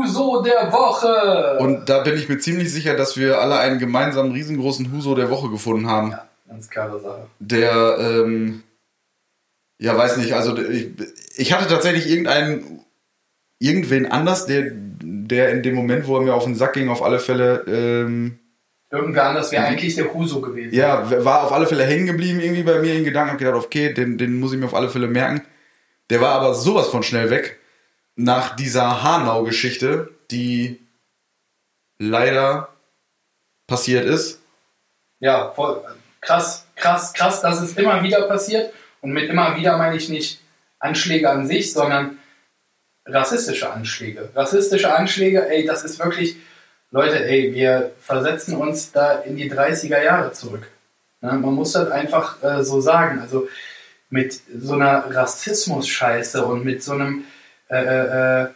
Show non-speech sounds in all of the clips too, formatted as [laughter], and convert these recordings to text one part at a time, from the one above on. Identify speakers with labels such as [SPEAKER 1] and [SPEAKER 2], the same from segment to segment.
[SPEAKER 1] Huso der Woche.
[SPEAKER 2] Und da bin ich mir ziemlich sicher, dass wir alle einen gemeinsamen riesengroßen Huso der Woche gefunden haben.
[SPEAKER 1] Ja, ganz klare Sache.
[SPEAKER 2] Der, ähm, ja, weiß nicht, also ich, ich hatte tatsächlich irgendeinen, irgendwen anders, der, der in dem Moment, wo er mir auf den Sack ging, auf alle Fälle, ähm,
[SPEAKER 1] Irgendwer anders wäre eigentlich der Huso gewesen.
[SPEAKER 2] ja, war auf alle Fälle hängen geblieben irgendwie bei mir in Gedanken. Hab gedacht, okay, den, den muss ich mir auf alle Fälle merken. Der war aber sowas von schnell weg nach dieser Hanau-Geschichte, die leider passiert ist.
[SPEAKER 1] Ja, voll krass, krass, krass, dass es immer wieder passiert. Und mit immer wieder meine ich nicht Anschläge an sich, sondern rassistische Anschläge. Rassistische Anschläge, ey, das ist wirklich, Leute, ey, wir versetzen uns da in die 30er Jahre zurück. Ne? Man muss das einfach äh, so sagen. Also mit so einer Rassismus-Scheiße und mit so einem äh, äh,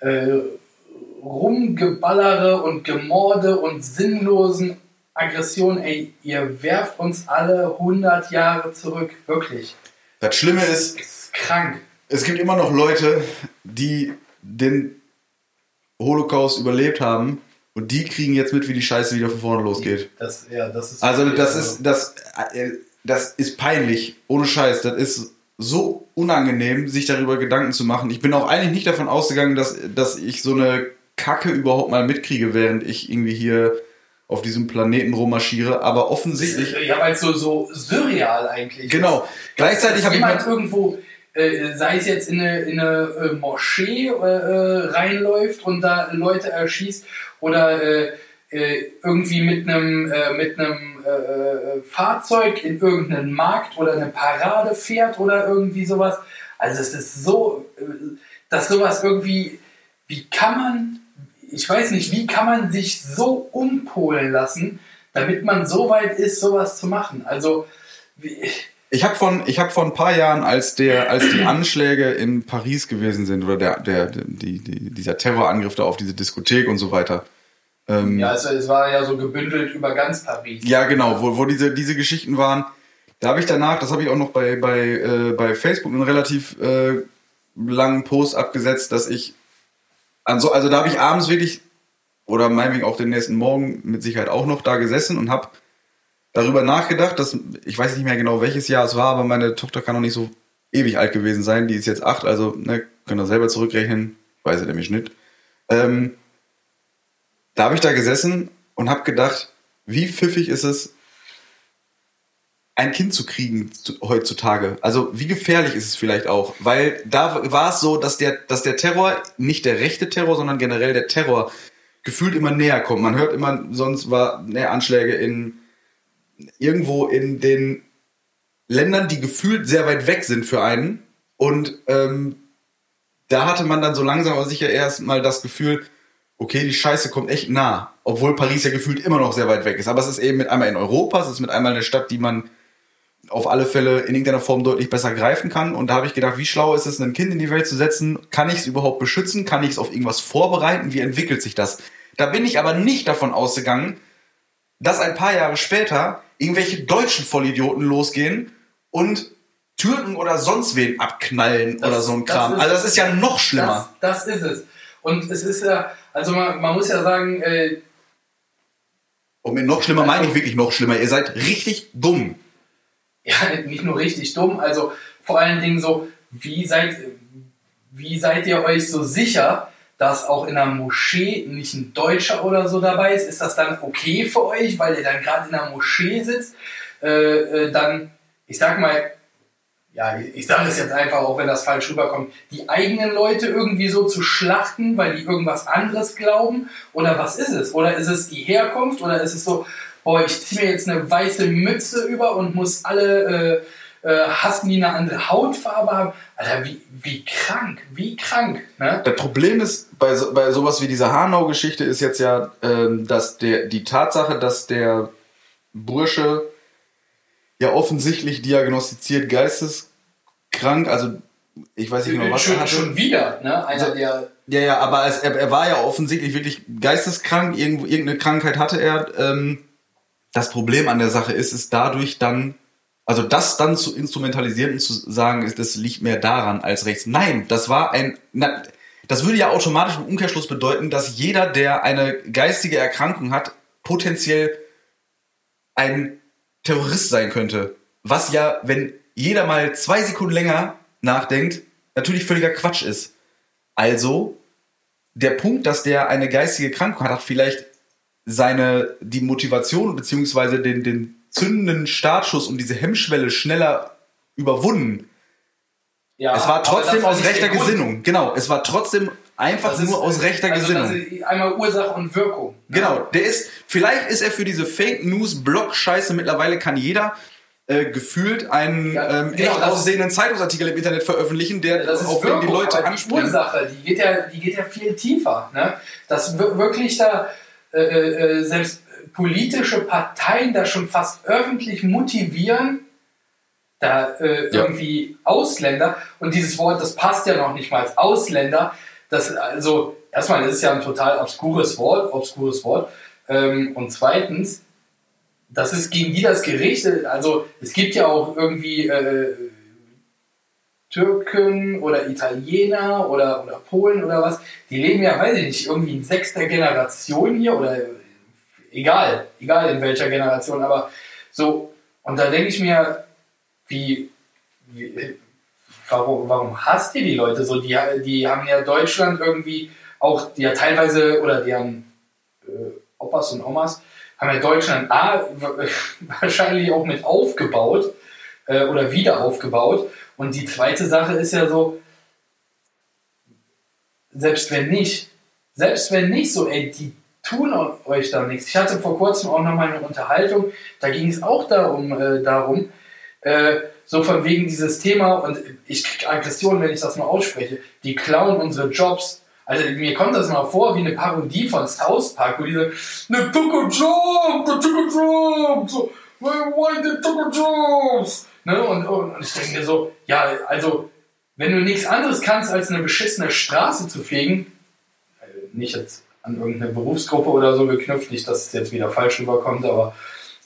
[SPEAKER 1] äh, Rumgeballere und Gemorde und sinnlosen Aggressionen, ey, ihr werft uns alle 100 Jahre zurück, wirklich.
[SPEAKER 2] Das Schlimme
[SPEAKER 1] Das
[SPEAKER 2] ist,
[SPEAKER 1] ist krank.
[SPEAKER 2] es gibt immer noch Leute, die den Holocaust überlebt haben und die kriegen jetzt mit, wie die Scheiße wieder von vorne losgeht.
[SPEAKER 1] Das, ja, das ist
[SPEAKER 2] Also das ist das äh, das ist peinlich, ohne Scheiß. Das ist so unangenehm, sich darüber Gedanken zu machen. Ich bin auch eigentlich nicht davon ausgegangen, dass, dass ich so eine Kacke überhaupt mal mitkriege, während ich irgendwie hier auf diesem Planeten rummarschiere. Aber offensichtlich,
[SPEAKER 1] Ja, weil es so, so surreal eigentlich
[SPEAKER 2] genau.
[SPEAKER 1] ist.
[SPEAKER 2] Gleichzeitig habe ich
[SPEAKER 1] jemand irgendwo, äh, sei es jetzt in eine, in eine äh, Moschee äh, äh, reinläuft und da Leute erschießt oder äh, irgendwie mit einem äh, mit einem äh, äh, Fahrzeug in irgendeinen Markt oder eine Parade fährt oder irgendwie sowas. Also es ist so, äh, dass sowas irgendwie, wie kann man, ich weiß nicht, wie kann man sich so umpolen lassen, damit man so weit ist, sowas zu machen. Also
[SPEAKER 2] ich habe von ich habe ein paar Jahren, als der als die Anschläge in Paris gewesen sind oder der der die, die, dieser Terrorangriff da auf diese Diskothek und so weiter. Ähm,
[SPEAKER 1] ja, es, es war ja so gebündelt über ganz Paris.
[SPEAKER 2] Ja, genau, wo, wo diese, diese Geschichten waren. Da habe ich danach, das habe ich auch noch bei, bei, äh, bei Facebook einen relativ äh, langen Post abgesetzt, dass ich, also, also da habe ich abends wirklich, oder meinetwegen auch den nächsten Morgen mit Sicherheit auch noch da gesessen und habe darüber nachgedacht, dass, ich weiß nicht mehr genau welches Jahr es war, aber meine Tochter kann noch nicht so ewig alt gewesen sein, die ist jetzt acht, also ne, könnt ihr selber zurückrechnen, weiß ich nämlich nicht. Ähm, da habe ich da gesessen und habe gedacht, wie pfiffig ist es, ein Kind zu kriegen zu- heutzutage. Also wie gefährlich ist es vielleicht auch, weil da war es so, dass der, dass der Terror, nicht der rechte Terror, sondern generell der Terror gefühlt immer näher kommt. Man hört immer, sonst war ne, Anschläge in irgendwo in den Ländern, die gefühlt sehr weit weg sind für einen. Und ähm, da hatte man dann so langsam aber sicher erst mal das Gefühl, okay, die Scheiße kommt echt nah. Obwohl Paris ja gefühlt immer noch sehr weit weg ist. Aber es ist eben mit einmal in Europa, es ist mit einmal eine Stadt, die man auf alle Fälle in irgendeiner Form deutlich besser greifen kann. Und da habe ich gedacht, wie schlau ist es, ein Kind in die Welt zu setzen? Kann ich es überhaupt beschützen? Kann ich es auf irgendwas vorbereiten? Wie entwickelt sich das? Da bin ich aber nicht davon ausgegangen, dass ein paar Jahre später irgendwelche deutschen Vollidioten losgehen und Türken oder sonst wen abknallen
[SPEAKER 1] Das-
[SPEAKER 2] oder so ein
[SPEAKER 1] das
[SPEAKER 2] Kram.
[SPEAKER 1] ist-
[SPEAKER 2] also das ist ja noch schlimmer.
[SPEAKER 1] Das, das ist es. Und es ist ja, also man, man muss ja sagen, äh,
[SPEAKER 2] Und mit noch schlimmer meine ich wirklich noch schlimmer. Ihr seid richtig dumm. [laughs]
[SPEAKER 1] ja, nicht nur richtig dumm, also vor allen Dingen so, wie seid, wie seid ihr euch so sicher, dass auch in einer Moschee nicht ein Deutscher oder so dabei ist? Ist das dann okay für euch, weil ihr dann gerade in einer Moschee sitzt? Äh, äh, dann, ich sag mal, ja, ich- sage es jetzt einfach, auch wenn das falsch rüberkommt, die eigenen Leute irgendwie so zu schlachten, weil die irgendwas anderes glauben? Oder was ist es? Oder ist es die Herkunft? Oder ist es so, boah, ich ziehe mir jetzt eine weiße Mütze über und muss alle äh, äh, hassen, die eine andere Hautfarbe haben? Alter, wie, wie krank, wie krank, ne?
[SPEAKER 2] Das Problem ist, bei, so, bei sowas wie dieser Hanau-Geschichte ist jetzt ja, ähm, dass der, die Tatsache, dass der Bursche ja offensichtlich diagnostiziert geisteskrank, also ich weiß nicht genau, was er
[SPEAKER 1] schon,
[SPEAKER 2] hatte.
[SPEAKER 1] schon wieder, ne? Einer der
[SPEAKER 2] Ja, ja, aber es, er, er war ja offensichtlich wirklich geisteskrank, irgendwo, irgendeine Krankheit hatte er. Ähm, das Problem an der Sache ist, ist dadurch dann, also das dann zu instrumentalisieren und zu sagen, ist, das liegt mehr daran als rechts. Nein, das war ein, na, das würde ja automatisch im Umkehrschluss bedeuten, dass jeder, der eine geistige Erkrankung hat, potenziell ein Terrorist sein könnte. Was ja, wenn jeder mal zwei Sekunden länger nachdenkt, natürlich völliger Quatsch ist. Also, der Punkt, dass der eine geistige Krankheit hat, hat vielleicht seine, die Motivation beziehungsweise den, den zündenden Startschuss und diese Hemmschwelle schneller überwunden. Ja, es war trotzdem aus rechter Gesinnung. Genau, es war trotzdem einfach das nur ist, aus rechter also Gesinnung.
[SPEAKER 1] einmal Ursache und Wirkung.
[SPEAKER 2] Genau, der ist, vielleicht ist er für diese Fake News Blog Scheiße mittlerweile kann jeder äh, gefühlt einen ja, ähm, genau, echt aussehenden Zeitungsartikel im Internet veröffentlichen, der
[SPEAKER 1] ja, auf den die Leute anspricht. Die Ursache, die geht ja, die geht ja viel tiefer. Ne? Dass wirklich da äh, äh, selbst politische Parteien da schon fast öffentlich motivieren, da äh, ja. irgendwie Ausländer und dieses Wort, das passt ja noch nicht mal als Ausländer. Das also erstmal, das ist ja ein total obskures Wort, obskures Wort. Ähm, und zweitens, das ist gegen die das gerichtet. Also es gibt ja auch irgendwie äh, Türken oder Italiener oder, oder Polen oder was, die leben ja, weiß ich nicht, irgendwie in sechster Generation hier oder egal, egal in welcher Generation, aber so, und da denke ich mir, wie, wie, warum, warum hasst ihr die Leute so? Die, die haben ja Deutschland irgendwie auch, die ja teilweise, oder die haben äh, Opas und Omas, haben ja Deutschland A, [laughs] wahrscheinlich auch mit aufgebaut äh, oder wieder aufgebaut. Und die zweite Sache ist ja so, selbst wenn nicht, selbst wenn nicht so, ey, die tun euch da nichts. Ich hatte vor kurzem auch noch mal eine Unterhaltung, da ging es auch darum, äh, darum äh, so von wegen dieses Thema, und ich kriege Aggression, wenn ich das nur ausspreche, die klauen unsere Jobs. Also mir kommt das mal vor wie eine Parodie von South Park, wo diese ne a job, the took a job, so, why took a jobs? Ne? Und, und ich denke mir so, ja, also wenn du nichts anderes kannst, als eine beschissene Straße zu fegen, äh, nicht jetzt an irgendeine Berufsgruppe oder so geknüpft, nicht, dass es jetzt wieder falsch rüberkommt, aber,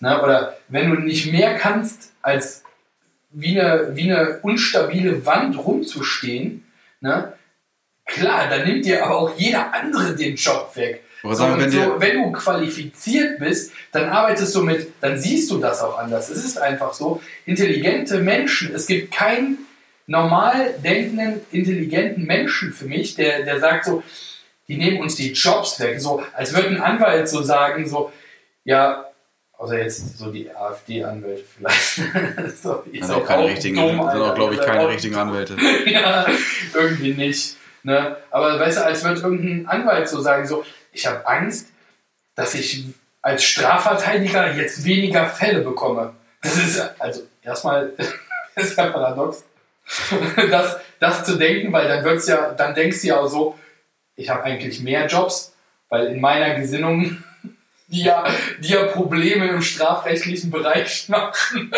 [SPEAKER 1] ne, oder wenn du nicht mehr kannst, als wie eine, wie eine unstabile Wand rumzustehen, ne, Klar, dann nimmt dir aber auch jeder andere den Job weg. So, sagen, wenn, so, wenn, du qualifiziert bist, dann arbeitest du mit, dann siehst du das auch anders. Es ist einfach so. Intelligente Menschen, es gibt keinen normal denkenden, intelligenten Menschen für mich, der, der sagt so, die nehmen uns die Jobs weg. So, als würde ein Anwalt so sagen, so, ja, außer jetzt so die AfD-Anwälte vielleicht. [laughs]
[SPEAKER 2] so, das sind auch keine richtigen, sind auch, glaube ich, keine richtigen Anwälte. [laughs]
[SPEAKER 1] ja, irgendwie nicht. Ne? Aber weißt du, als würde irgendein Anwalt so sagen, so, ich habe Angst, dass ich als Strafverteidiger jetzt weniger Fälle bekomme. Das ist, also erstmal, [laughs] ist ja paradox, [laughs] das, das zu denken, weil dann wird's ja, dann denkst du ja auch so, ich habe eigentlich mehr Jobs, weil in meiner Gesinnung [laughs] die ja, die ja Probleme im strafrechtlichen Bereich machen.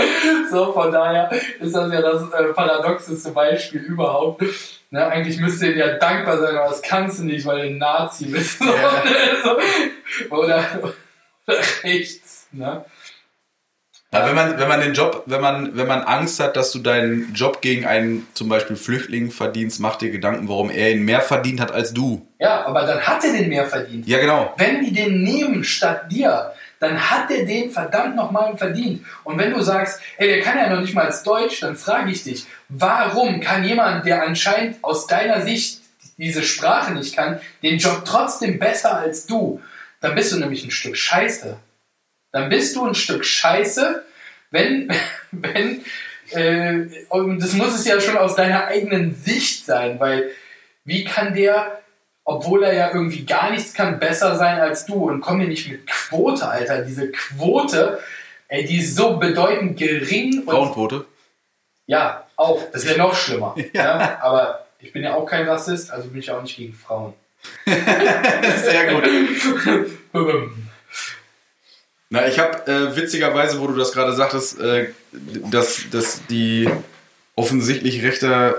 [SPEAKER 1] So, von daher ist das ja das äh, paradoxeste Beispiel überhaupt. Ne, eigentlich müsste ihr ja dankbar sein, aber das kannst du nicht, weil du ein Nazi bist. Ja. [laughs] Oder, oder rechts. Ne?
[SPEAKER 2] Ja, wenn man, wenn man den Job, wenn man, wenn man Angst hat, dass du deinen Job gegen einen zum Beispiel Flüchtling verdienst, mach dir Gedanken, warum er ihn mehr verdient hat als du.
[SPEAKER 1] Ja, aber dann hat er den mehr verdient.
[SPEAKER 2] Ja, genau.
[SPEAKER 1] Wenn die den nehmen statt dir, dann hat er den verdammt nochmal verdient. Und wenn du sagst, ey, der kann ja noch nicht mal als Deutsch, dann frage ich dich, warum kann jemand, der anscheinend aus deiner Sicht diese Sprache nicht kann, den Job trotzdem besser als du? Dann bist du nämlich ein Stück Scheiße dann bist du ein Stück Scheiße, wenn, [laughs] wenn, äh, und das muss es ja schon aus deiner eigenen Sicht sein, weil wie kann der, obwohl er ja irgendwie gar nichts kann, besser sein als du und komm mir nicht mit Quote, Alter, diese Quote, ey, die ist so bedeutend gering.
[SPEAKER 2] Frauenquote?
[SPEAKER 1] Ja, auch, das wäre noch schlimmer. [laughs] ja. ja. Aber ich bin ja auch kein Rassist, also bin ich auch nicht gegen Frauen. [laughs]
[SPEAKER 2] Sehr gut. Na, ich habe äh, witzigerweise, wo du das gerade sagtest, äh, dass, dass die offensichtlich rechter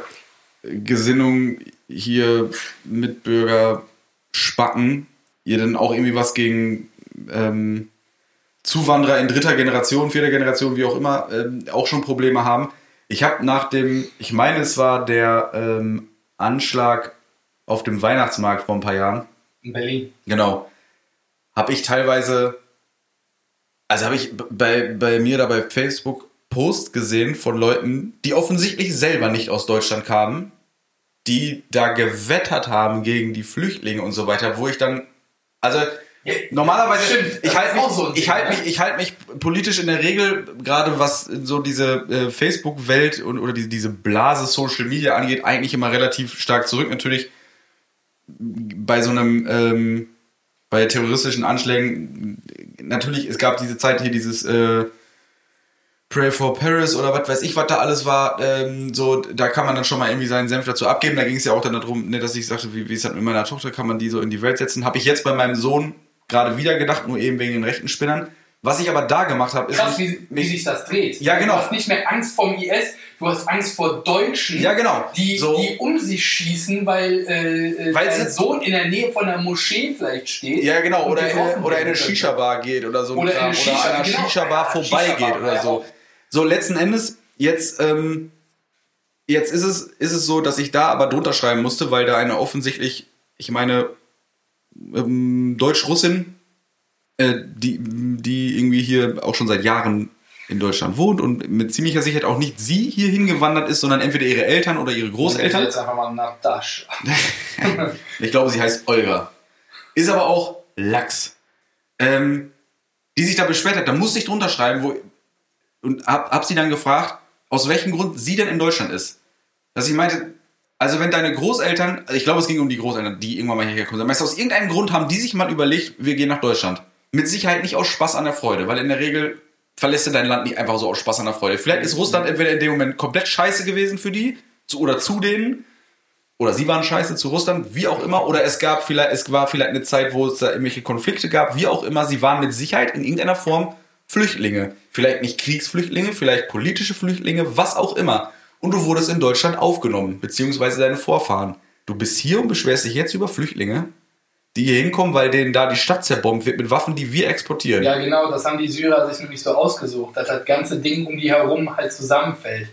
[SPEAKER 2] Gesinnung hier Mitbürger spacken, ihr dann auch irgendwie was gegen ähm, Zuwanderer in dritter Generation, vierter Generation, wie auch immer, ähm, auch schon Probleme haben. Ich habe nach dem, ich meine, es war der ähm, Anschlag auf dem Weihnachtsmarkt vor ein paar Jahren.
[SPEAKER 1] In Berlin.
[SPEAKER 2] Genau. Habe ich teilweise, also habe ich bei, bei mir da bei Facebook Post gesehen von Leuten, die offensichtlich selber nicht aus Deutschland kamen, die da gewettert haben gegen die Flüchtlinge und so weiter, wo ich dann, also
[SPEAKER 1] Ja,
[SPEAKER 2] normalerweise,
[SPEAKER 1] stimmt,
[SPEAKER 2] ich halte mich,
[SPEAKER 1] so
[SPEAKER 2] ich halte
[SPEAKER 1] ne?
[SPEAKER 2] mich, ich halte mich politisch in der Regel, gerade was so diese äh, Facebook-Welt und oder diese, diese Blase Social Media angeht, eigentlich immer relativ stark zurück. Natürlich bei so einem, ähm, bei terroristischen Anschlägen, natürlich, es gab diese Zeit hier dieses äh, Pray for Paris oder was weiß ich, was da alles war, ähm, so, da kann man dann schon mal irgendwie seinen Senf dazu abgeben. Da ging es ja auch dann darum, ne, dass ich sagte, wie, wie ist das mit meiner Tochter, kann man die so in die Welt setzen. Habe ich jetzt bei meinem Sohn gerade wieder gedacht, nur eben wegen den rechten Spinnern. Was ich aber da gemacht habe, ist.
[SPEAKER 1] Krass, wie, wie sich das dreht.
[SPEAKER 2] Ja, genau.
[SPEAKER 1] Du hast nicht mehr Angst vom IS, du hast Angst vor Deutschen,
[SPEAKER 2] Ja, genau.
[SPEAKER 1] die,
[SPEAKER 2] So.
[SPEAKER 1] die um sich schießen, weil, äh, äh,
[SPEAKER 2] Weil
[SPEAKER 1] dein Sohn in der Nähe von der Moschee vielleicht steht.
[SPEAKER 2] Ja, genau, oder, in, oder in eine. Shisha-Bar geht oder so
[SPEAKER 1] Oder in eine Shisha-
[SPEAKER 2] oder an einer
[SPEAKER 1] genau,
[SPEAKER 2] Shisha-Bar vorbeigeht
[SPEAKER 1] Shisha-Bar,
[SPEAKER 2] oder so. So, letzten Endes, jetzt, ähm, jetzt ist es, ist es so, dass ich da aber drunter schreiben musste, weil da eine offensichtlich, ich meine, ähm, Deutsch-Russin, äh, die, die irgendwie hier auch schon seit Jahren in Deutschland wohnt und mit ziemlicher Sicherheit auch nicht sie hier hingewandert ist, sondern entweder ihre Eltern oder ihre Großeltern.
[SPEAKER 1] Jetzt einfach mal Dash. [laughs]
[SPEAKER 2] Ich glaube, sie heißt Olga. Ist aber auch Lachs. Ähm, die sich da beschwert hat, da musste ich drunter schreiben, wo, und hab, hab sie dann gefragt, aus welchem Grund sie denn in Deutschland ist. Dass ich meinte, also wenn deine Großeltern, also ich glaube, es ging um die Großeltern, die irgendwann mal hierher gekommen sind, meinst aus irgendeinem Grund haben die sich mal überlegt, wir gehen nach Deutschland. Mit Sicherheit nicht aus Spaß an der Freude, weil in der Regel verlässt du dein Land nicht einfach so aus Spaß an der Freude. Vielleicht ist Russland entweder in dem Moment komplett scheiße gewesen für die, zu, oder zu denen, oder sie waren scheiße zu Russland, wie auch immer, oder es gab vielleicht, es war vielleicht eine Zeit, wo es da irgendwelche Konflikte gab, wie auch immer, sie waren mit Sicherheit in irgendeiner Form Flüchtlinge. Vielleicht nicht Kriegsflüchtlinge, vielleicht politische Flüchtlinge, was auch immer. Und du wurdest in Deutschland aufgenommen, beziehungsweise deine Vorfahren. Du bist hier und beschwerst dich jetzt über Flüchtlinge, die hier hinkommen, weil denen da die Stadt zerbombt wird mit Waffen, die wir exportieren.
[SPEAKER 1] Ja, genau, das haben die Syrer sich nämlich so ausgesucht, dass das ganze Ding um die herum halt zusammenfällt.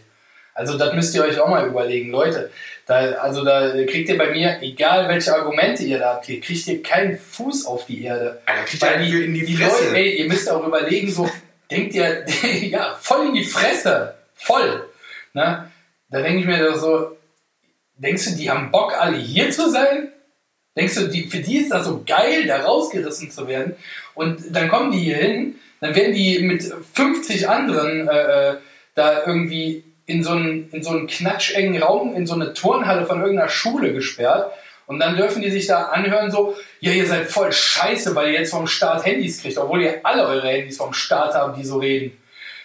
[SPEAKER 1] Also das müsst ihr euch auch mal überlegen, Leute. Da, also da kriegt ihr bei mir, egal welche Argumente ihr da habt, hier kriegt ihr keinen Fuß auf die Erde.
[SPEAKER 2] Alter, kriegt ihr für in die Fresse.
[SPEAKER 1] Leute, ey, ihr müsst auch überlegen, so, [laughs] denkt ihr, [laughs] ja, voll in die Fresse, voll. Ne? Da denke ich mir doch so, denkst du, die haben Bock, alle hier zu sein? Denkst du, die, für die ist das so geil, da rausgerissen zu werden? Und dann kommen die hier hin, dann werden die mit 50 anderen äh, äh, da irgendwie in so einen, in so einen knatschengen Raum, in so eine Turnhalle von irgendeiner Schule gesperrt. Und dann dürfen die sich da anhören, so, ja, ihr seid voll scheiße, weil ihr jetzt vom Staat Handys kriegt, obwohl ihr alle eure Handys vom Staat habt, die so reden.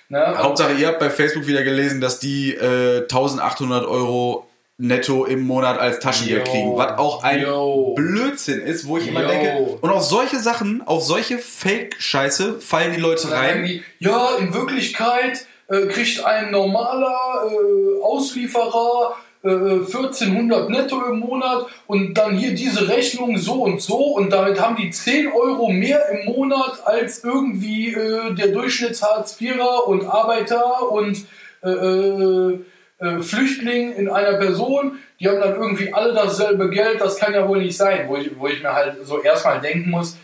[SPEAKER 1] Ne?
[SPEAKER 2] Hauptsache, ihr habt bei Facebook wieder gelesen, dass die äh, 1800 Euro netto im Monat als Taschengeld
[SPEAKER 1] Yo.
[SPEAKER 2] kriegen. Was auch ein
[SPEAKER 1] Yo.
[SPEAKER 2] Blödsinn ist, wo ich immer
[SPEAKER 1] Yo.
[SPEAKER 2] denke, und auf solche Sachen, auf solche Fake-Scheiße fallen die Leute rein.
[SPEAKER 1] die, ja, in Wirklichkeit äh, kriegt ein normaler äh, Auslieferer äh, 1400 netto im Monat und dann hier diese Rechnung so und so und damit haben die 10 Euro mehr im Monat als irgendwie äh, der Durchschnitts-Hartz-IVer und Arbeiter und äh, äh, äh, Flüchtling in einer Person. Die haben dann irgendwie alle dasselbe Geld, das kann ja wohl nicht sein, wo ich, wo ich mir halt so erstmal denken muss,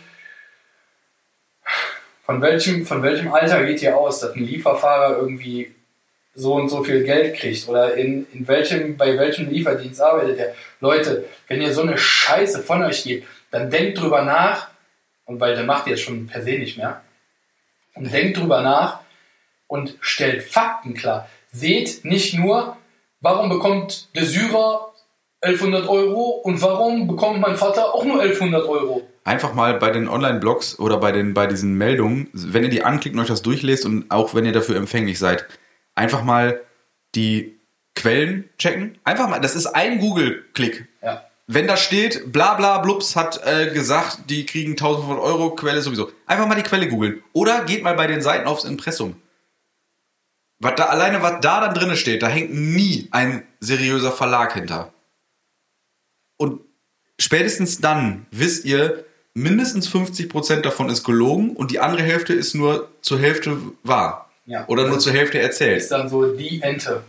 [SPEAKER 1] von welchem, von welchem Alter geht ihr aus, dass ein Lieferfahrer irgendwie so und so viel Geld kriegt? Oder in, in welchem, bei welchem Lieferdienst arbeitet er? Leute, wenn ihr so eine Scheiße von euch gebt, dann denkt drüber nach, und weil der macht ihr jetzt schon per se nicht mehr, und denkt drüber nach und stellt Fakten klar. Seht nicht nur, warum bekommt der Syrer 1100 Euro und warum bekommt mein Vater auch nur 1100 Euro?
[SPEAKER 2] Einfach mal bei den Online-Blogs oder bei, den, bei diesen Meldungen, wenn ihr die anklickt und euch das durchlest und auch wenn ihr dafür empfänglich seid, einfach mal die Quellen checken. Einfach mal, das ist ein Google-Klick.
[SPEAKER 1] Ja.
[SPEAKER 2] Wenn da steht, bla bla blups hat äh, gesagt, die kriegen 1500 Euro, Quelle sowieso. Einfach mal die Quelle googeln. Oder geht mal bei den Seiten aufs Impressum. Was da, alleine was da dann drinne steht, da hängt nie ein seriöser Verlag hinter. Und spätestens dann wisst ihr, mindestens 50% davon ist gelogen und die andere Hälfte ist nur zur Hälfte wahr.
[SPEAKER 1] Ja.
[SPEAKER 2] Oder nur zur Hälfte erzählt.
[SPEAKER 1] ist dann so die Ente.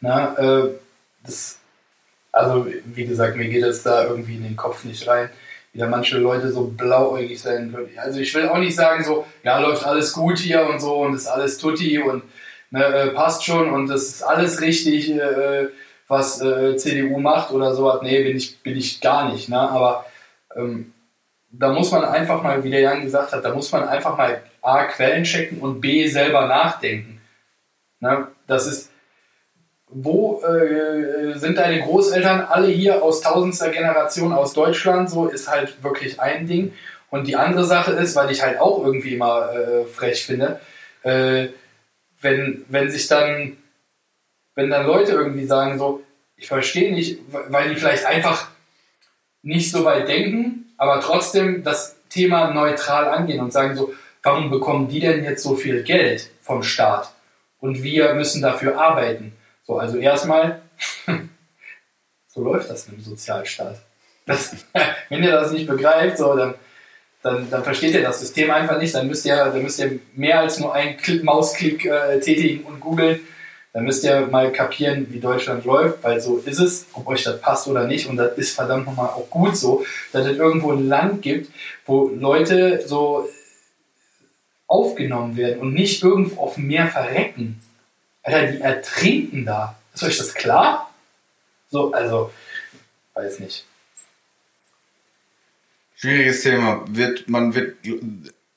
[SPEAKER 1] Na, äh, das, Also, wie gesagt, mir geht es da irgendwie in den Kopf nicht rein, wie da manche Leute so blauäugig sein können. Also, ich will auch nicht sagen, so, ja, läuft alles gut hier und so und ist alles tutti und ne, äh, passt schon und das ist alles richtig, äh, was äh, CDU macht oder so. Nee, bin ich, bin ich gar nicht. Ne? Aber ähm, da muss man einfach mal, wie der Jan gesagt hat, da muss man einfach mal A, Quellen checken und B, selber nachdenken. Ne? Das ist, wo äh, sind deine Großeltern alle hier aus tausendster Generation aus Deutschland? So ist halt wirklich ein Ding. Und die andere Sache ist, weil ich halt auch irgendwie immer äh, frech finde, äh, wenn, wenn sich dann, wenn dann Leute irgendwie sagen so, ich verstehe nicht, weil die vielleicht einfach nicht so weit denken, aber trotzdem das Thema neutral angehen und sagen so, warum bekommen die denn jetzt so viel Geld vom Staat? Und wir müssen dafür arbeiten. So, also erstmal, [laughs] so läuft das im Sozialstaat. Das, [laughs] wenn ihr das nicht begreift, so, dann, dann, dann versteht ihr das System einfach nicht. Dann müsst ihr, dann müsst ihr mehr als nur einen Klick, Mausklick äh, tätigen und googeln. Dann müsst ihr mal kapieren, wie Deutschland läuft, weil so ist es, ob euch das passt oder nicht. Und das ist verdammt nochmal auch gut so, dass es irgendwo ein Land gibt, wo Leute so aufgenommen werden und nicht irgendwo auf dem Meer verrecken. Alter, die ertrinken da. Ist euch das klar? So, also, weiß nicht.
[SPEAKER 2] Schwieriges Thema. Wird, man wird,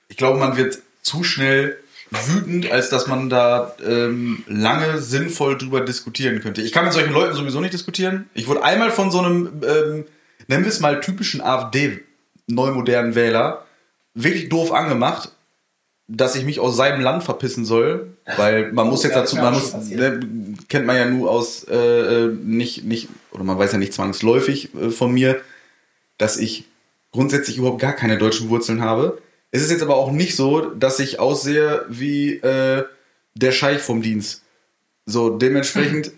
[SPEAKER 2] ich glaube, man wird zu schnell wütend, als dass man da ähm, lange sinnvoll drüber diskutieren könnte. Ich kann mit solchen Leuten sowieso nicht diskutieren. Ich wurde einmal von so einem, ähm, nennen wir es mal typischen AfD-neumodernen Wähler, wirklich doof angemacht, dass ich mich aus seinem Land verpissen soll, weil man muss jetzt dazu, man muss, ne, kennt man ja nur aus, äh, äh, nicht, nicht, oder man weiß ja nicht zwangsläufig äh, von mir, dass ich grundsätzlich überhaupt gar keine deutschen Wurzeln habe. Es ist jetzt aber auch nicht so, dass ich aussehe wie äh, der Scheich vom Dienst. So, dementsprechend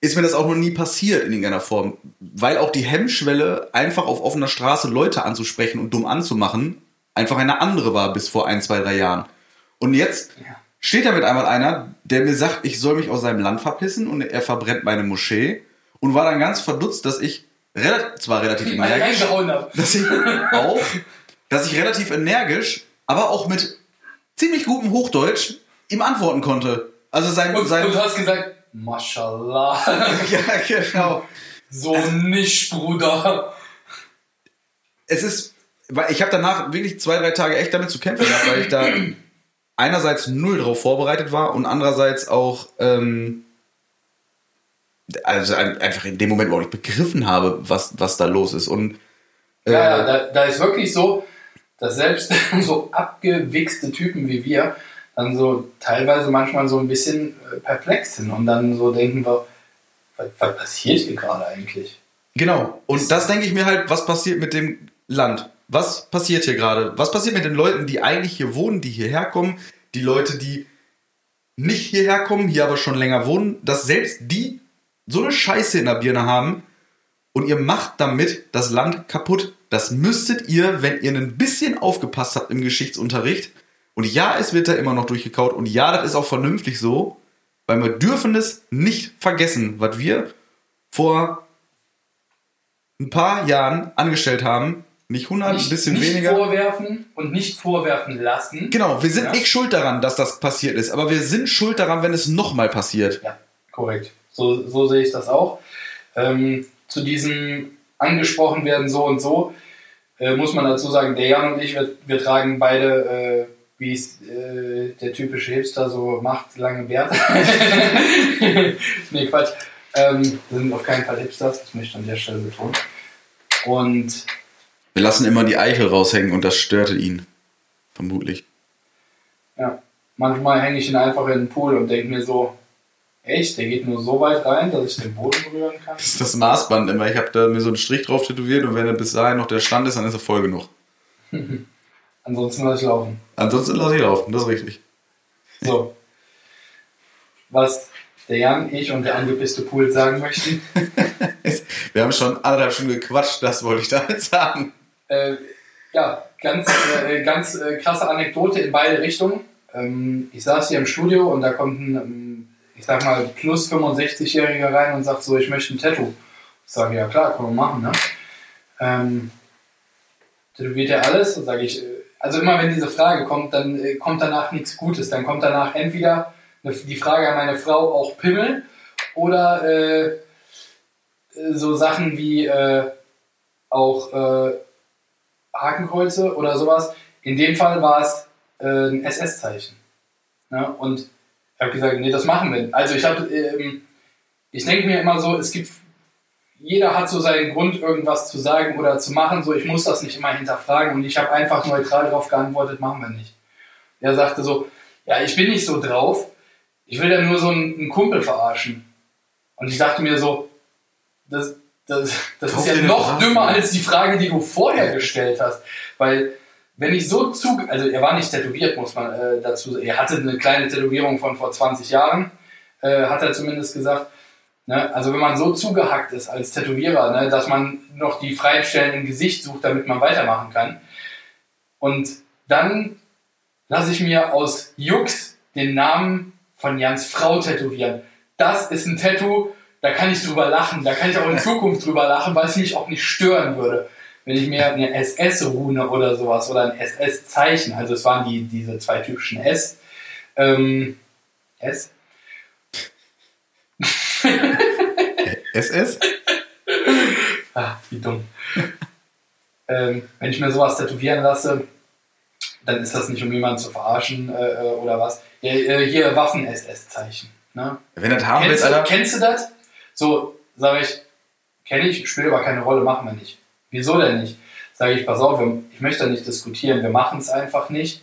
[SPEAKER 2] ist mir das auch noch nie passiert in irgendeiner Form. Weil auch die Hemmschwelle, einfach auf offener Straße Leute anzusprechen und dumm anzumachen, einfach eine andere war bis vor ein, zwei, drei Jahren. Und jetzt ja. steht da mit einmal einer, der mir sagt, ich soll mich aus seinem Land verpissen und er verbrennt meine Moschee und war dann ganz verdutzt, dass ich relativ, zwar relativ [laughs] energisch, dass ich [laughs] auch dass ich relativ energisch, aber auch mit ziemlich gutem Hochdeutsch ihm antworten konnte. Also sein,
[SPEAKER 1] und,
[SPEAKER 2] sein
[SPEAKER 1] und du hast gesagt, Mashallah. [laughs]
[SPEAKER 2] ja, genau.
[SPEAKER 1] So also, nicht, Bruder.
[SPEAKER 2] Es ist, weil ich habe danach wirklich zwei, drei Tage echt damit zu kämpfen gehabt, weil ich da einerseits null drauf vorbereitet war und andererseits auch ähm, also einfach in dem Moment, wo ich begriffen habe, was, was da los ist. Und,
[SPEAKER 1] äh, ja, ja da, da ist wirklich so, dass selbst [laughs] so abgewichste Typen wie wir dann so teilweise manchmal so ein bisschen äh, perplex sind und dann so denken wir, was, was passiert hier gerade eigentlich?
[SPEAKER 2] Genau. Und das denke ich mir halt, was passiert mit dem Land? Was passiert hier gerade? Was passiert mit den Leuten, die eigentlich hier wohnen, die hierher kommen? Die Leute, die nicht hierher kommen, hier aber schon länger wohnen, dass selbst die so eine Scheiße in der Birne haben und ihr macht damit das Land kaputt. Das müsstet ihr, wenn ihr ein bisschen aufgepasst habt im Geschichtsunterricht. Und ja, es wird da immer noch durchgekaut. Und ja, das ist auch vernünftig so, weil wir dürfen es nicht vergessen, was wir vor ein paar Jahren angestellt haben. Nicht 100, nicht, ein bisschen
[SPEAKER 1] nicht
[SPEAKER 2] weniger.
[SPEAKER 1] Nicht vorwerfen und nicht vorwerfen lassen.
[SPEAKER 2] Genau, wir sind ja? nicht schuld daran, dass das passiert ist, aber wir sind schuld daran, wenn es nochmal passiert.
[SPEAKER 1] Ja, korrekt. So, so sehe ich das auch. Ähm, zu diesem angesprochen werden so und so, äh, muss man dazu sagen, der Jan und ich, wir, wir tragen beide, äh, wie es äh, der typische Hipster so macht, lange Bärte. [laughs] nee, Quatsch. Ähm, wir sind auf keinen Fall Hipsters, das möchte ich an der Stelle betonen. Und
[SPEAKER 2] wir lassen immer die Eichel raushängen und das störte ihn. Vermutlich.
[SPEAKER 1] Ja, manchmal hänge ich ihn einfach in den Pool und denke mir so, Echt? Der geht nur so weit rein, dass ich den Boden berühren kann?
[SPEAKER 2] Das ist das Maßband immer. Ich habe da mir so einen Strich drauf tätowiert und wenn er bis dahin noch der Stand ist, dann ist er voll genug. [laughs]
[SPEAKER 1] Ansonsten lasse ich laufen.
[SPEAKER 2] Ansonsten lasse ich laufen, das ist richtig.
[SPEAKER 1] So. Was der Jan, ich und der angepisste Pool sagen möchten. [laughs]
[SPEAKER 2] Wir haben schon anderthalb Stunden gequatscht, das wollte ich damit sagen.
[SPEAKER 1] Äh, ja, ganz, äh, ganz äh, krasse Anekdote in beide Richtungen. Ähm, ich saß hier im Studio und da kommt ein ich sag mal, plus 65-Jähriger rein und sagt so, ich möchte ein Tattoo. Sage ja klar, können wir machen, ne? Ähm, tätowiert er alles? Sage ich, äh, also immer wenn diese Frage kommt, dann äh, kommt danach nichts Gutes. Dann kommt danach entweder die Frage an meine Frau auch Pimmel oder äh, so Sachen wie äh, auch äh, Hakenkreuze oder sowas. In dem Fall war es äh, ein SS-Zeichen. Ne? Und ich habe gesagt, nee, das machen wir. Also ich habe, ähm, ich denke mir immer so, es gibt, jeder hat so seinen Grund, irgendwas zu sagen oder zu machen. So, ich muss das nicht immer hinterfragen. Und ich habe einfach neutral darauf geantwortet, machen wir nicht. Er sagte so, ja, ich bin nicht so drauf. Ich will ja nur so einen, einen Kumpel verarschen. Und ich dachte mir so, das, das, das ist ja noch dümmer als die Frage, die du vorher gestellt hast. Weil, wenn ich so zu, also er war nicht tätowiert, muss man äh, dazu Er hatte eine kleine Tätowierung von vor 20 Jahren, äh, hat er zumindest gesagt. Ne? Also, wenn man so zugehackt ist als Tätowierer, ne, dass man noch die freien Stellen im Gesicht sucht, damit man weitermachen kann. Und dann lasse ich mir aus Jux den Namen von Jans Frau tätowieren. Das ist ein Tattoo, da kann ich drüber lachen, da kann ich auch in [laughs] Zukunft drüber lachen, weil es mich auch nicht stören würde. Wenn ich mir eine SS-Rune oder sowas oder ein SS-Zeichen, also es waren die, diese zwei typischen S, ähm, S? [laughs]
[SPEAKER 2] SS?
[SPEAKER 1] Ah, wie dumm. ähm, wenn ich mir sowas tätowieren lasse, dann ist das nicht, um jemanden zu verarschen äh, äh oder was. Ja, äh, hier Waffen-SS-Zeichen. Ne?
[SPEAKER 2] Wenn das haben
[SPEAKER 1] kennst,
[SPEAKER 2] willst, Alter.
[SPEAKER 1] kennst du das? So, sage ich, kenne ich, spielt aber keine Rolle, machen wir nicht. Wieso denn nicht? Sage ich, pass auf, ich möchte da nicht diskutieren, wir machen es einfach nicht,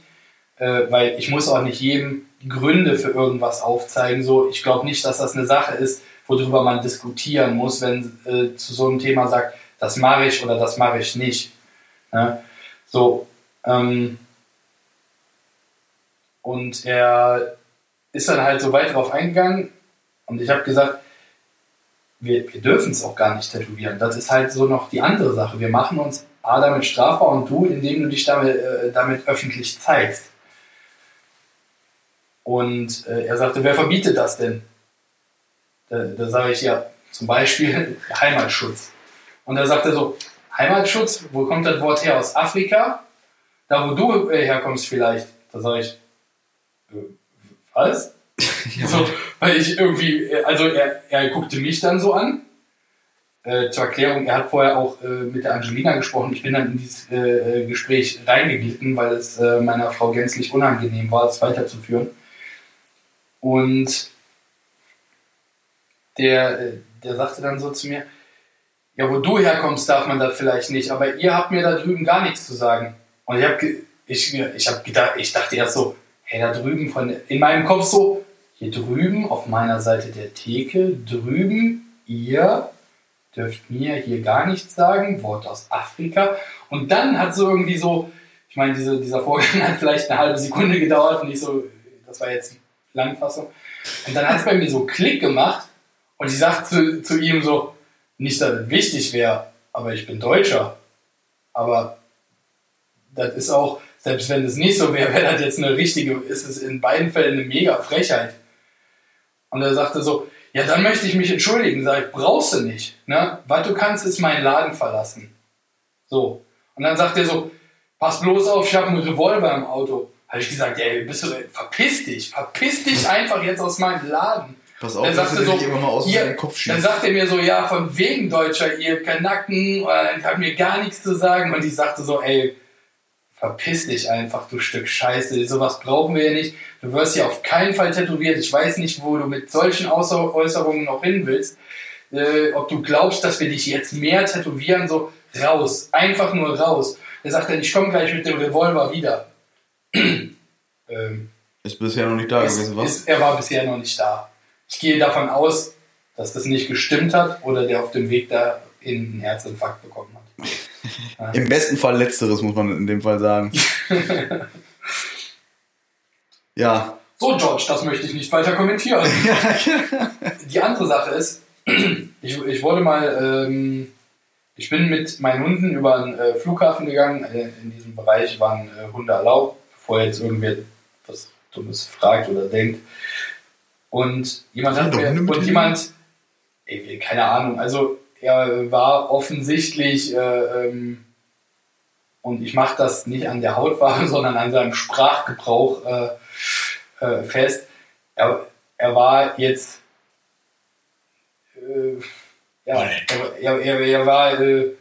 [SPEAKER 1] äh, weil ich muss auch nicht jedem Gründe für irgendwas aufzeigen. So, ich glaube nicht, dass das eine Sache ist, worüber man diskutieren muss, wenn äh, zu so einem Thema sagt, das mache ich oder das mache ich nicht. Ne? So, ähm, und er ist dann halt so weit darauf eingegangen und ich habe gesagt, wir, wir dürfen es auch gar nicht tätowieren. Das ist halt so noch die andere Sache. Wir machen uns A damit strafbar und du, indem du dich damit, äh, damit öffentlich zeigst. Und äh, er sagte, wer verbietet das denn? Da, da sage ich ja, zum Beispiel [laughs] Heimatschutz. Und er sagte so, Heimatschutz, wo kommt das Wort her? Aus Afrika? Da, wo du äh, herkommst vielleicht. Da sage ich, äh, was? [laughs] ja. so, weil ich irgendwie, also er, er guckte mich dann so an. Äh, zur Erklärung, er hat vorher auch äh, mit der Angelina gesprochen. Ich bin dann in dieses äh, Gespräch reingeglitten, weil es äh, meiner Frau gänzlich unangenehm war, es weiterzuführen. Und der, äh, der sagte dann so zu mir, ja, wo du herkommst, darf man das vielleicht nicht, aber ihr habt mir da drüben gar nichts zu sagen. Und ich habe ich, ich hab gedacht, ich dachte erst so, hey, da drüben von, in meinem Kopf so, hier drüben auf meiner Seite der Theke, drüben, ihr dürft mir hier gar nichts sagen, Wort aus Afrika. Und dann hat so irgendwie so, ich meine, diese, dieser Vorgang hat vielleicht eine halbe Sekunde gedauert und ich so, das war jetzt Langfassung. Und dann hat es bei mir so Klick gemacht und ich sagte zu, zu ihm so, nicht, dass es wichtig wäre, aber ich bin Deutscher. Aber das ist auch, selbst wenn es nicht so wäre, [laughs] wäre das jetzt eine richtige, ist es in beiden Fällen eine mega Frechheit. Und er sagte so, ja, dann möchte ich mich entschuldigen. Sag ich, brauchst du nicht. Ne? Was du kannst, ist meinen Laden verlassen. So. Und dann sagt er so, pass bloß auf, ich habe einen Revolver im Auto. Habe ich gesagt, ey, bist du, verpiss dich, verpiss dich [laughs] einfach jetzt aus meinem Laden.
[SPEAKER 2] Pass auf, dann dass er so, immer mal aus
[SPEAKER 1] ihr,
[SPEAKER 2] Kopf schießt.
[SPEAKER 1] Dann sagt er mir so, ja, von wegen Deutscher, ihr Kanacken, und hat mir gar nichts zu sagen. Und ich sagte so, ey, verpiss dich einfach, du Stück Scheiße. Sowas brauchen wir ja nicht. Du wirst ja auf keinen Fall tätowiert. Ich weiß nicht, wo du mit solchen Äußerungen noch hin willst. Äh, ob du glaubst, dass wir dich jetzt mehr tätowieren, so raus. Einfach nur raus. Er sagt dann, ich komme gleich mit dem Revolver wieder. [clears throat]
[SPEAKER 2] ähm, ist bisher noch nicht da ist, gewesen, was?
[SPEAKER 1] Ist, er war bisher noch nicht da. Ich gehe davon aus, dass das nicht gestimmt hat oder der auf dem Weg dahin einen Herzinfarkt bekommen hat.
[SPEAKER 2] Im besten Fall letzteres, muss man in dem Fall sagen. [laughs] ja.
[SPEAKER 1] So, George, das möchte ich nicht weiter kommentieren. [laughs] Die andere Sache ist, [clears throat] ich, ich wurde mal, ähm, ich bin mit meinen Hunden über einen äh, Flughafen gegangen. Äh, in diesem Bereich waren äh, Hunde erlaubt, bevor jetzt irgendwer was Dummes fragt oder denkt. Und jemand hat mir, und jemand, ey, keine Ahnung, also er war offensichtlich, äh, ähm, und ich mache das nicht an der Hautfarbe, [laughs] sondern an seinem Sprachgebrauch äh, äh, fest. Er, er war jetzt, äh, ja, er, er, er war, äh,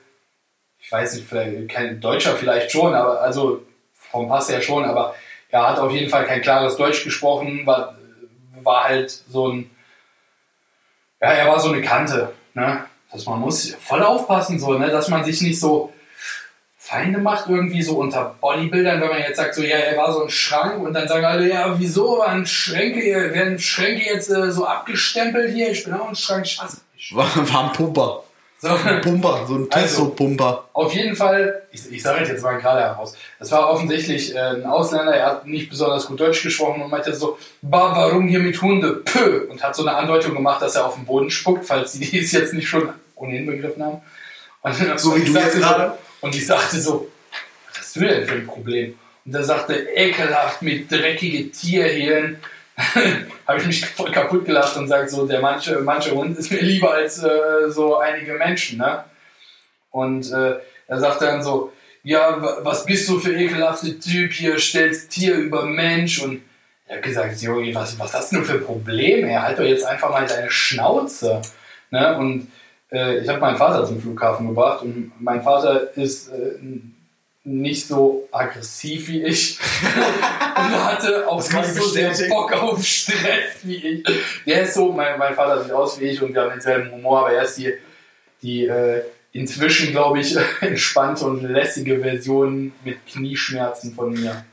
[SPEAKER 1] ich weiß nicht, vielleicht kein Deutscher vielleicht schon, aber also vom Pass her schon, aber er hat auf jeden Fall kein klares Deutsch gesprochen, war, war halt so ein, ja, er war so eine Kante, ne? Dass man muss voll aufpassen, so, ne? dass man sich nicht so Feinde macht, irgendwie so unter Bodybuildern, wenn man jetzt sagt, so, ja, er war so ein Schrank und dann sagen alle, ja, wieso waren Schränke, werden Schränke jetzt äh, so abgestempelt hier? Ich bin auch ein Schrank, ich hasse mich.
[SPEAKER 2] War, war ein Pumper.
[SPEAKER 1] So.
[SPEAKER 2] Ein Pumper, so ein
[SPEAKER 1] Also,
[SPEAKER 2] Testo-Pumper.
[SPEAKER 1] Auf jeden Fall, ich, ich sage jetzt mal gerade heraus, das war offensichtlich äh, ein Ausländer, er hat nicht besonders gut Deutsch gesprochen und meinte so, "Ba, warum hier mit Hunde? Pö! Und hat so eine Andeutung gemacht, dass er auf den Boden spuckt, falls sie [laughs] es jetzt nicht schon ohnehin begriffen haben. Und,
[SPEAKER 2] So wie du
[SPEAKER 1] ich sagte
[SPEAKER 2] jetzt gerade?
[SPEAKER 1] So, und ich sagte so, was hast du denn für ein Problem? Und er sagte, ekelhaft mit dreckige Tierhirn. [laughs] habe ich mich voll kaputt gelacht und sagt so, der manche, manche Hund ist mir lieber als äh, so einige Menschen, ne? Und äh, er sagt dann so, ja, wa- was bist du für ekelhafte Typ hier, stellst Tier über Mensch und er hat gesagt, Jogi, was, was hast du denn für Probleme? Er halt doch jetzt einfach mal deine Schnauze. Ne? Und äh, ich habe meinen Vater zum Flughafen gebracht und mein Vater ist äh, nicht so aggressiv wie ich [laughs] und hatte auch
[SPEAKER 2] Das
[SPEAKER 1] nicht
[SPEAKER 2] ich
[SPEAKER 1] so sehr. Bock auf Stress wie ich. Der ist so, mein, mein Vater sieht aus wie ich und wir haben denselben Humor, aber er ist die, die äh, inzwischen, glaube ich, [laughs] entspannte und lässige Version mit Knieschmerzen von mir.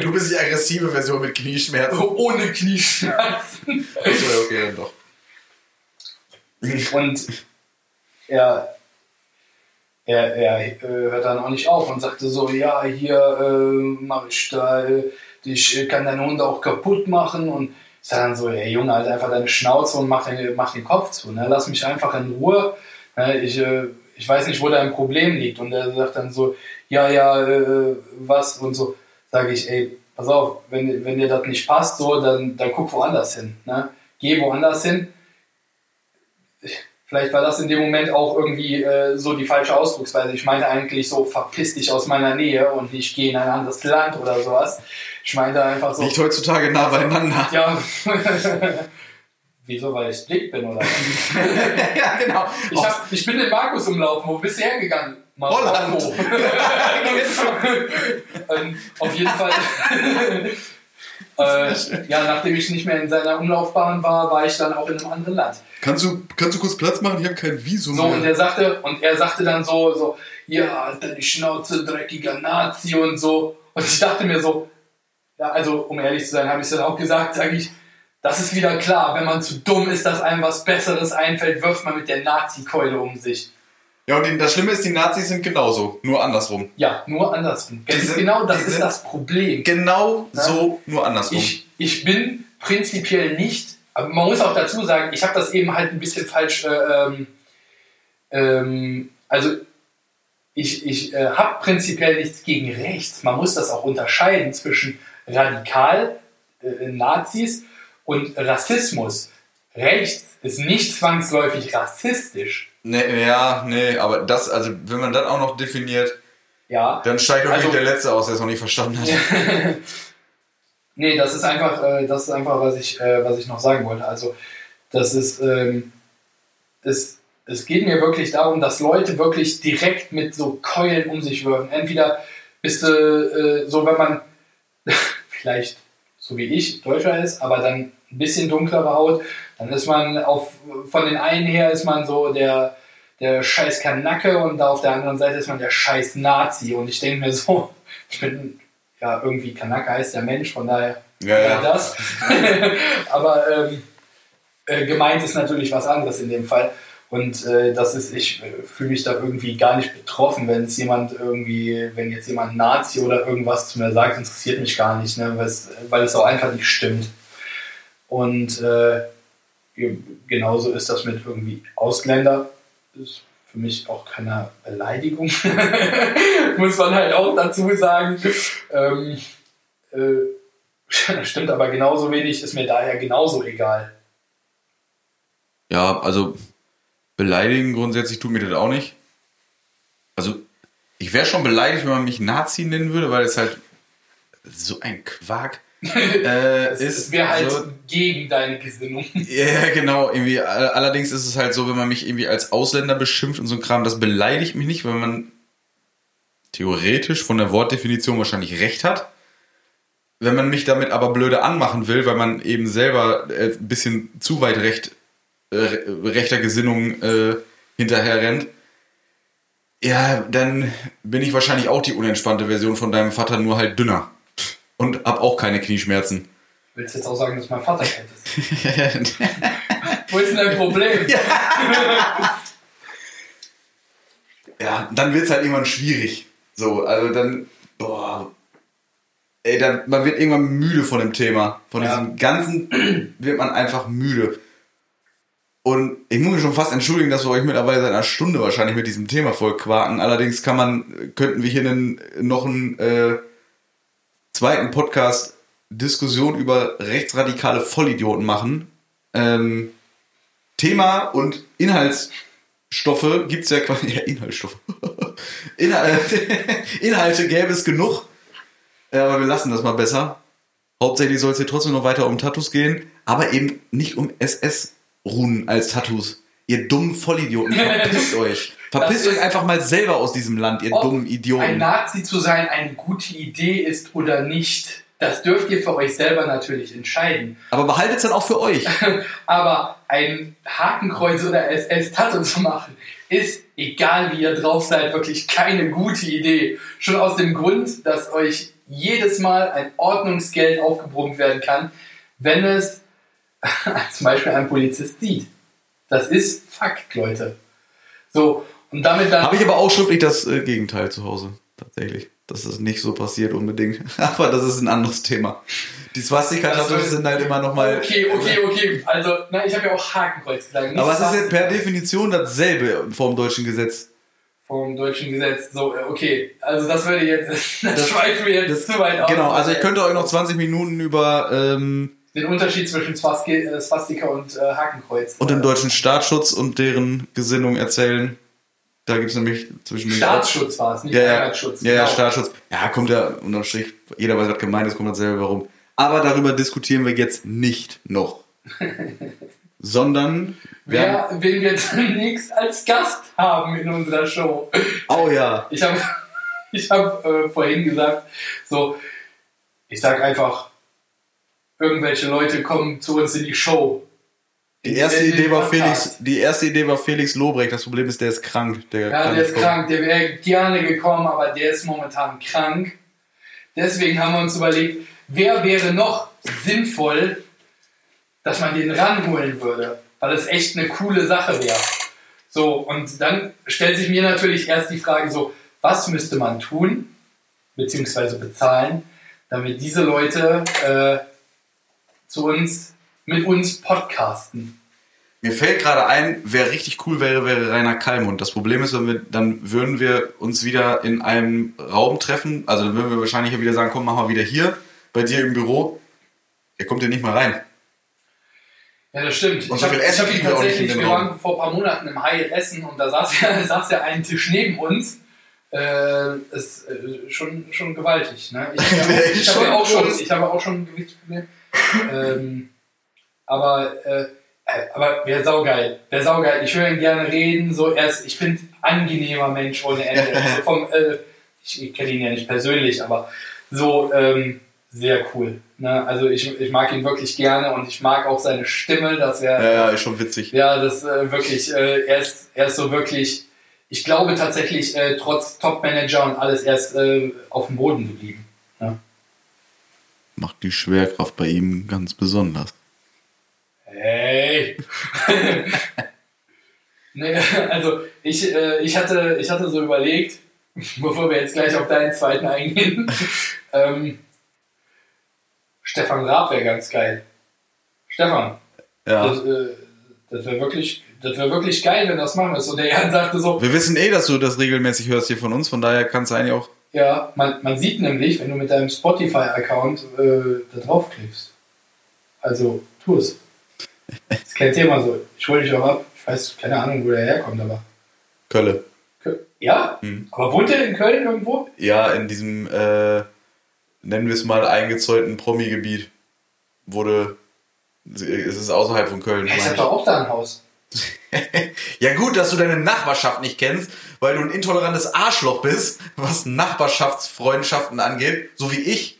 [SPEAKER 2] Du bist die aggressive Version mit Knieschmerzen. [laughs]
[SPEAKER 1] Ohne Knieschmerzen.
[SPEAKER 2] Achso, okay, dann doch.
[SPEAKER 1] Und er, er, er äh, hört dann auch nicht auf und sagte so, ja, hier äh, mache ich da, äh, ich äh, kann deinen Hund auch kaputt machen und ich sage dann so, ey Junge, halt einfach deine Schnauze und mach den, mach den Kopf zu, ne? lass mich einfach in Ruhe, ne? ich, äh, ich weiß nicht, wo dein Problem liegt und er sagt dann so, ja, ja, äh, was und so, sage ich, ey, pass auf, wenn, wenn dir das nicht passt, so, dann, dann guck woanders hin, ne? geh woanders hin, Vielleicht war das in dem Moment auch irgendwie äh, so die falsche Ausdrucksweise. Ich meinte eigentlich so, verpiss dich aus meiner Nähe und ich gehe in ein anderes Land oder sowas. Ich meinte einfach so,
[SPEAKER 2] Liegt heutzutage nah beieinander.
[SPEAKER 1] ja, [laughs] wieso, weil ich dick bin oder was? [laughs]
[SPEAKER 2] ja, genau.
[SPEAKER 1] Ich, hab, ich bin den Markus umlaufen. Wo bist du hergegangen?
[SPEAKER 2] Holland. [laughs]
[SPEAKER 1] Marokko. ähm, auf jeden Fall. äh, ja, nachdem ich nicht mehr in seiner Umlaufbahn war, war ich dann auch in einem anderen Land.
[SPEAKER 2] Kannst, du, kannst du kurz Platz machen? Ich habe kein Visum
[SPEAKER 1] So, und
[SPEAKER 2] mehr.
[SPEAKER 1] er sagte, und er sagte dann so, so, ja, Alter, die Schnauze, dreckiger Nazi und so. Und ich dachte mir so, ja, also, um ehrlich zu sein, habe ich dann auch gesagt, sage ich, das ist wieder klar, wenn man zu dumm ist, dass einem was Besseres einfällt, wirft man mit der Nazi-Keule um sich.
[SPEAKER 2] Ja, und das Schlimme ist, die Nazis sind genauso, nur andersrum.
[SPEAKER 1] Ja, nur andersrum. Das ist
[SPEAKER 2] sind-
[SPEAKER 1] genau das ist das Problem.
[SPEAKER 2] Genau
[SPEAKER 1] Ja.
[SPEAKER 2] so, nur andersrum.
[SPEAKER 1] Ich, ich bin prinzipiell nicht, aber man muss auch dazu sagen, ich habe das eben halt ein bisschen falsch, äh, ähm, ähm, also ich, ich äh, habe prinzipiell nichts gegen rechts. Man muss das auch unterscheiden zwischen radikal äh, Nazis und Rassismus. Rechts ist nicht zwangsläufig rassistisch.
[SPEAKER 2] Nee, ja, nee, aber das, also wenn man das auch noch definiert,
[SPEAKER 1] Ja.
[SPEAKER 2] dann steigt doch
[SPEAKER 1] Also-
[SPEAKER 2] der Letzte aus, der es noch nicht verstanden hat. [laughs]
[SPEAKER 1] Nee, das ist einfach, äh, das ist einfach, was ich, äh, was ich noch sagen wollte. Also, das ist, ähm, es, es geht mir wirklich darum, dass Leute wirklich direkt mit so Keulen um sich wirfen. Entweder bist du äh, so, wenn man [laughs] vielleicht so wie ich Deutscher ist, aber dann ein bisschen dunklere Haut, dann ist man auf, von den einen her ist man so der, der scheiß Kanacke und da auf der anderen Seite ist man der scheiß Nazi. Und ich denke mir so, [laughs] ich bin ja irgendwie Kanacke heißt der Mensch, von daher
[SPEAKER 2] Ja, ja.
[SPEAKER 1] das. [laughs] Aber ähm, äh, gemeint ist natürlich was anderes in dem Fall. Und äh, das ist, ich äh, fühle mich da irgendwie gar nicht betroffen, wenn es jemand irgendwie, wenn jetzt jemand Nazi oder irgendwas zu mir sagt, interessiert mich gar nicht, ne, weil es- auch einfach nicht stimmt. Und äh, ge- genauso ist das mit irgendwie Ausländer. Ist für mich auch keine Beleidigung. [laughs] Muss man halt auch dazu sagen. Ähm, äh, [laughs] stimmt aber genauso wenig, ist mir daher genauso egal.
[SPEAKER 2] Ja, also beleidigen grundsätzlich tut mir das auch nicht. Also, ich wäre schon beleidigt, wenn man mich Nazi nennen würde, weil es halt so ein Quark [laughs] äh, ist.
[SPEAKER 1] wäre halt
[SPEAKER 2] so,
[SPEAKER 1] gegen deine Gesinnung. [laughs]
[SPEAKER 2] ja, genau. Irgendwie, all- allerdings ist es halt so, wenn man mich irgendwie als Ausländer beschimpft und so ein Kram, das beleidigt mich nicht, weil man theoretisch von der Wortdefinition wahrscheinlich recht hat. Wenn man mich damit aber blöde anmachen will, weil man eben selber äh, ein bisschen zu weit recht, äh, rechter Gesinnung äh, hinterher rennt, ja, dann bin ich wahrscheinlich auch die unentspannte Version von deinem Vater, nur halt dünner. Und hab auch keine Knieschmerzen.
[SPEAKER 1] Willst du jetzt auch sagen, dass mein Vater kalt ist? [laughs] Wo ist denn dein Problem?
[SPEAKER 2] ja, dann wird's halt irgendwann schwierig. So, also dann, boah, ey, dann, man wird irgendwann müde von dem Thema. Von
[SPEAKER 1] Ja.
[SPEAKER 2] diesem ganzen wird man einfach müde. Und ich muss mich schon fast entschuldigen, dass wir euch mittlerweile seit einer Stunde wahrscheinlich mit diesem Thema voll quaken. Allerdings kann man, könnten wir hier einen, noch einen äh, zweiten Podcast Diskussion über rechtsradikale Vollidioten machen. Ähm, Thema und Inhaltsstoffe gibt's ja quasi. [laughs] Ja, Inhaltsstoffe. [laughs] [laughs] Inhalte, gäbe es genug. Aber wir lassen das mal besser. Hauptsächlich soll es hier trotzdem noch weiter um Tattoos gehen, aber eben nicht um SS-Runen als Tattoos. Ihr dummen Vollidioten, [laughs] verpisst euch. Verpisst euch einfach mal selber aus diesem Land, ihr dummen
[SPEAKER 1] ein
[SPEAKER 2] Idioten.
[SPEAKER 1] Nazi zu sein eine gute Idee ist oder nicht, das dürft ihr für euch selber natürlich entscheiden.
[SPEAKER 2] Aber behaltet's dann auch für euch. [laughs]
[SPEAKER 1] Aber ein Hakenkreuz oder SS-Tattoo zu machen, ist, egal wie ihr drauf seid, wirklich keine gute Idee. Schon aus dem Grund, dass euch jedes Mal ein Ordnungsgeld aufgebrummt werden kann, wenn es [laughs] zum Beispiel ein Polizist sieht. Das ist Fakt, Leute. So, und damit dann.
[SPEAKER 2] Habe ich aber auch schriftlich das äh, Gegenteil zu Hause. Tatsächlich. Das ist nicht so passiert unbedingt. [laughs] Aber das ist ein anderes Thema. Die Swastika-Tattoos sind halt immer nochmal.
[SPEAKER 1] Okay, okay, okay. Also, na, ich habe ja auch Hakenkreuz gesagt.
[SPEAKER 2] Aber es ist ja per. Definition dasselbe vom deutschen Gesetz.
[SPEAKER 1] vom deutschen Gesetz. So, äh, okay. Also das würde jetzt, [laughs] das,
[SPEAKER 2] Das-
[SPEAKER 1] schweifen wir jetzt zu weit aus.
[SPEAKER 2] Genau, also ich könnte euch noch 20 Minuten über ähm,
[SPEAKER 1] Den Unterschied zwischen äh, Swastika und äh, Hakenkreuz.
[SPEAKER 2] und dem
[SPEAKER 1] äh,
[SPEAKER 2] deutschen Staatsschutz und deren Gesinnung erzählen. Da gibt es nämlich zwischen
[SPEAKER 1] Staatsschutz war es, nicht
[SPEAKER 2] Ja, ja,
[SPEAKER 1] Heimatschutz.
[SPEAKER 2] ja, ja,
[SPEAKER 1] genau.
[SPEAKER 2] Staatsschutz. Ja, kommt ja unterm Strich, jeder weiß, was gemeint ist, kommt dasselbe warum. Aber darüber diskutieren wir jetzt nicht noch. [laughs] Sondern wir haben,
[SPEAKER 1] Wer, wen wir [laughs] demnächst als Gast haben in unserer Show.
[SPEAKER 2] oh ja,
[SPEAKER 1] Ich habe [laughs] ich hab, äh, vorhin gesagt, so, ich sag einfach, irgendwelche Leute kommen zu uns in die Show.
[SPEAKER 2] die erste
[SPEAKER 1] In
[SPEAKER 2] Idee war
[SPEAKER 1] Podcast.
[SPEAKER 2] Felix, die erste Idee war Felix Lobrecht. Das Problem ist, der ist krank. Der
[SPEAKER 1] Ja, der ist
[SPEAKER 2] kommen.
[SPEAKER 1] krank, der wäre gerne gekommen, aber der ist momentan krank. Deswegen haben wir uns überlegt, wer wäre noch sinnvoll, dass man den ranholen würde, weil es echt eine coole Sache wäre. So, und dann stellt sich mir natürlich erst die Frage so, was müsste man tun, beziehungsweise bezahlen, damit diese Leute äh, zu uns, mit uns podcasten.
[SPEAKER 2] Mir fällt gerade ein, wer richtig cool wäre, wäre Rainer Kallmund. Das Problem ist, wenn wir, dann würden wir uns wieder in einem Raum treffen. Also dann würden wir wahrscheinlich wieder sagen, komm, machen wir wieder hier bei dir im Büro. Er kommt hier nicht mal rein.
[SPEAKER 1] Ja, das stimmt.
[SPEAKER 2] Und
[SPEAKER 1] ich
[SPEAKER 2] so
[SPEAKER 1] habe
[SPEAKER 2] viel Essen
[SPEAKER 1] hab
[SPEAKER 2] auch nicht in
[SPEAKER 1] tatsächlich, wir waren vor ein paar Monaten im Hyatt Essen und da saß [laughs] ja, saß ja ein Tisch neben uns. Äh, ist äh, schon, schon gewaltig. Ne? Ich habe [laughs] ja,
[SPEAKER 2] ist
[SPEAKER 1] ich hab ja
[SPEAKER 2] schon
[SPEAKER 1] auch schon, ich habe auch schon ein Gewichtsproblem. Ähm, aber, äh, äh, aber wäre saugeil. Wäre saugeil. Ich höre ihn gerne reden. So, er ist, ich finde, angenehmer Mensch ohne Ende. [laughs] Also vom, äh, ich kenne ihn ja nicht persönlich, aber so ähm, sehr cool. Ne? Also ich, ich mag ihn wirklich gerne und ich mag auch seine Stimme, dass er
[SPEAKER 2] Ja, ja, ist schon witzig.
[SPEAKER 1] ja, das äh, wirklich, äh, er, ist, er ist so wirklich, ich glaube tatsächlich, äh, trotz Top-Manager und alles, er ist äh, auf dem Boden geblieben.
[SPEAKER 2] Macht die Schwerkraft bei ihm ganz besonders.
[SPEAKER 1] Hey! [laughs] nee, also ich, äh, ich, hatte, ich hatte so überlegt, [laughs] bevor wir jetzt gleich auf deinen zweiten eingehen, [laughs] ähm, Stefan Raab wäre ganz geil. Stefan,
[SPEAKER 2] Ja.
[SPEAKER 1] das, äh, das wäre wirklich, das wär wirklich geil, wenn das machen würdest. Und der Jan sagte so,
[SPEAKER 2] Wir wissen eh, dass du das regelmäßig hörst hier von uns, von daher kannst du eigentlich auch.
[SPEAKER 1] Ja, man, man sieht nämlich, wenn du mit deinem Spotify-Account äh, da draufklickst. Also, tu es. Das ist kein Thema so. Ich hole dich auch ab. Ich weiß, keine Ahnung, wo der herkommt, aber.
[SPEAKER 2] Kölle.
[SPEAKER 1] Kö- Ja?
[SPEAKER 2] Hm.
[SPEAKER 1] Aber wohnt der in Köln irgendwo?
[SPEAKER 2] Ja, in diesem, äh, nennen wir es mal, eingezäunten Promi-Gebiet wurde. Es ist außerhalb von Köln.
[SPEAKER 1] Ja, ich hab doch auch da ein Haus. [laughs]
[SPEAKER 2] Ja gut, dass du deine Nachbarschaft nicht kennst, weil du ein intolerantes Arschloch bist, was Nachbarschaftsfreundschaften angeht, so wie ich.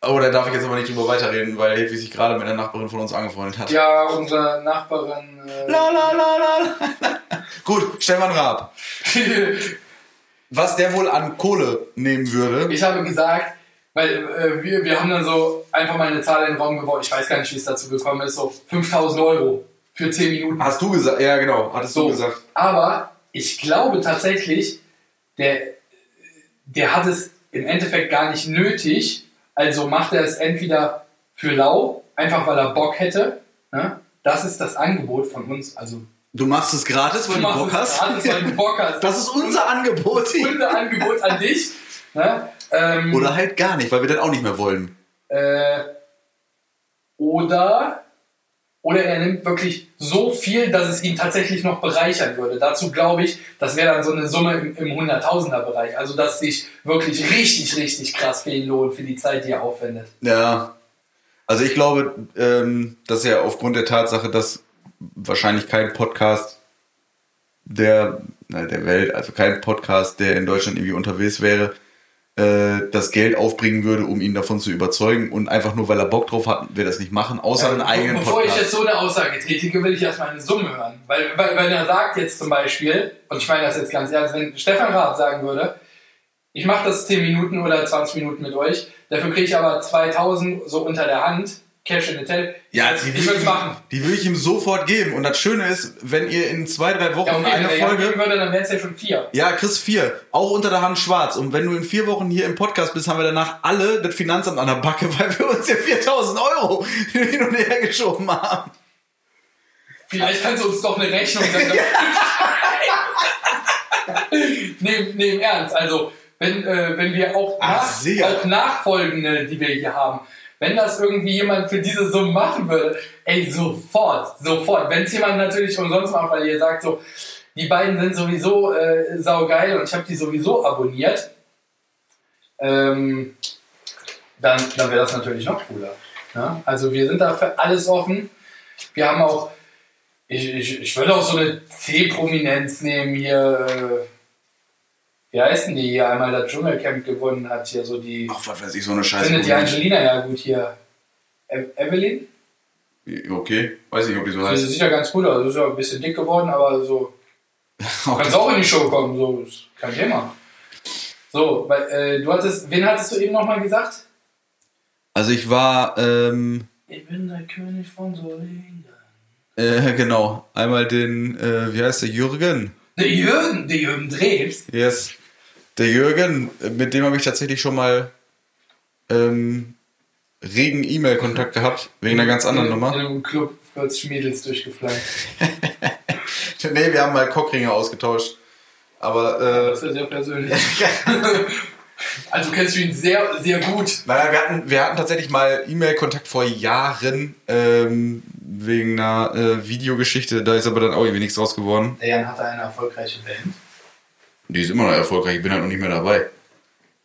[SPEAKER 2] Oh, da darf ich jetzt aber nicht drüber weiterreden, weil Hedwig sich gerade mit einer Nachbarin von uns angefreundet hat.
[SPEAKER 1] Ja, unsere Nachbarin. Äh,
[SPEAKER 2] La, la, la, la. [laughs] Gut, Stefan Raab. [laughs] Was der wohl an Kohle nehmen würde.
[SPEAKER 1] ich habe gesagt, weil äh, wir, wir haben dann so einfach mal eine Zahl in den Raum gebaut. Ich weiß gar nicht, wie es dazu gekommen ist. So 5000 Euro für 10 Minuten.
[SPEAKER 2] Hast du gesagt? Ja, genau, hattest
[SPEAKER 1] So.
[SPEAKER 2] du gesagt.
[SPEAKER 1] Aber ich glaube tatsächlich, der, der hat es im Endeffekt gar nicht nötig. Also macht er es entweder für lau, einfach weil er Bock hätte. Ne? Das ist das Angebot von uns. Also
[SPEAKER 2] Du machst es gratis, weil du,
[SPEAKER 1] machst
[SPEAKER 2] Bock hast.
[SPEAKER 1] gratis, weil du Bock hast. [laughs]
[SPEAKER 2] Das ist unser Angebot.
[SPEAKER 1] unser Angebot an dich. Ne? Ähm,
[SPEAKER 2] Oder halt gar nicht, weil wir dann auch nicht mehr wollen.
[SPEAKER 1] Äh, oder, oder er nimmt wirklich so viel, dass es ihn tatsächlich noch bereichern würde. Dazu glaube ich, das wäre dann so eine Summe im, im Hunderttausender-Bereich. Also, dass sich wirklich richtig, richtig krass viel lohnt für die Zeit, die er aufwendet.
[SPEAKER 2] Ja. Also ich glaube, ähm, dass ja aufgrund der Tatsache, dass wahrscheinlich kein Podcast der, na, der Welt, also kein Podcast, der in Deutschland irgendwie unterwegs wäre, äh, das Geld aufbringen würde, um ihn davon zu überzeugen. Und einfach nur, weil er Bock drauf hat, wir das nicht machen, außer einen eigenen
[SPEAKER 1] Bevor ich jetzt
[SPEAKER 2] Podcast.
[SPEAKER 1] so eine Aussage tätige, will ich erstmal eine Summe hören. Weil, weil wenn er sagt jetzt zum Beispiel, und ich meine das jetzt ganz ernst, wenn Stefan Raab sagen würde, ich mache das 10 Minuten oder 20 Minuten mit euch, dafür kriege ich aber 2000 so unter der Hand, Cash in the Tail.
[SPEAKER 2] Ja,
[SPEAKER 1] ich
[SPEAKER 2] die
[SPEAKER 1] würde
[SPEAKER 2] ich,
[SPEAKER 1] machen.
[SPEAKER 2] die will ich ihm sofort geben. Und das Schöne ist, wenn ihr in zwei, drei Wochen
[SPEAKER 1] Ja, okay,
[SPEAKER 2] eine
[SPEAKER 1] wenn ja
[SPEAKER 2] Folge...
[SPEAKER 1] würde, dann wären es ja schon vier.
[SPEAKER 2] Ja, Chris 4, auch unter der Hand schwarz. Und wenn du in vier Wochen hier im Podcast bist, haben wir danach alle das Finanzamt an der Backe, [laughs] weil wir uns hier 4000 Euro hin und her geschoben haben.
[SPEAKER 1] Vielleicht kannst du uns doch eine Rechnung [laughs] [laughs] nee, im Ernst. Also, wenn, äh, wenn wir auch,
[SPEAKER 2] Ach,
[SPEAKER 1] nach, auch nachfolgende, die wir hier haben, wenn das irgendwie jemand für diese Summe machen würde, ey, sofort, sofort. Wenn es jemand natürlich umsonst macht, weil ihr sagt so, die beiden sind sowieso äh, saugeil und ich habe die sowieso abonniert, ähm, dann, dann wäre das natürlich noch cooler. Ja? Also wir sind da für alles offen. Wir haben auch, ich, ich, ich würde auch so eine C-Prominenz nehmen hier. Äh, wie heißen die hier einmal das Dschungelcamp gewonnen hat? Hier so die.
[SPEAKER 2] Ach, was weiß ich, so eine Scheiße.
[SPEAKER 1] Findet die Angelina ja gut hier. E Evelyn?
[SPEAKER 2] Okay, weiß nicht, ob die so heißt.
[SPEAKER 1] sieht ja ganz gut aus. Ist ja ein bisschen dick geworden, aber so. [laughs] Kannst auch in die Show kommen, so. Ist kein Thema. So, weil, äh, du hattest, wen hattest du eben nochmal gesagt?
[SPEAKER 2] Also ich war, ähm,
[SPEAKER 1] Ich bin der König von Solingen.
[SPEAKER 2] äh, genau, einmal den, äh, wie heißt der, Jürgen?
[SPEAKER 1] Der Jürgen, der Jürgen Drews.
[SPEAKER 2] Yes. Der Jürgen, mit dem habe ich tatsächlich schon mal ähm, regen E-Mail-Kontakt gehabt, wegen einer ganz anderen
[SPEAKER 1] in,
[SPEAKER 2] Nummer.
[SPEAKER 1] In einem Club 40 Mädels durchgeflogen. [laughs]
[SPEAKER 2] Nee, wir haben mal Cockringe ausgetauscht. Aber, äh,
[SPEAKER 1] Das ist ja sehr persönlich. [laughs] also kennst du ihn sehr, sehr gut.
[SPEAKER 2] naja, wir hatten, wir hatten tatsächlich mal E-Mail-Kontakt vor Jahren ähm, wegen einer äh, Videogeschichte. Da ist aber dann auch irgendwie nichts draus geworden.
[SPEAKER 1] Der Jan hatte eine erfolgreiche Band.
[SPEAKER 2] Die ist immer noch erfolgreich, ich bin halt noch nicht mehr dabei.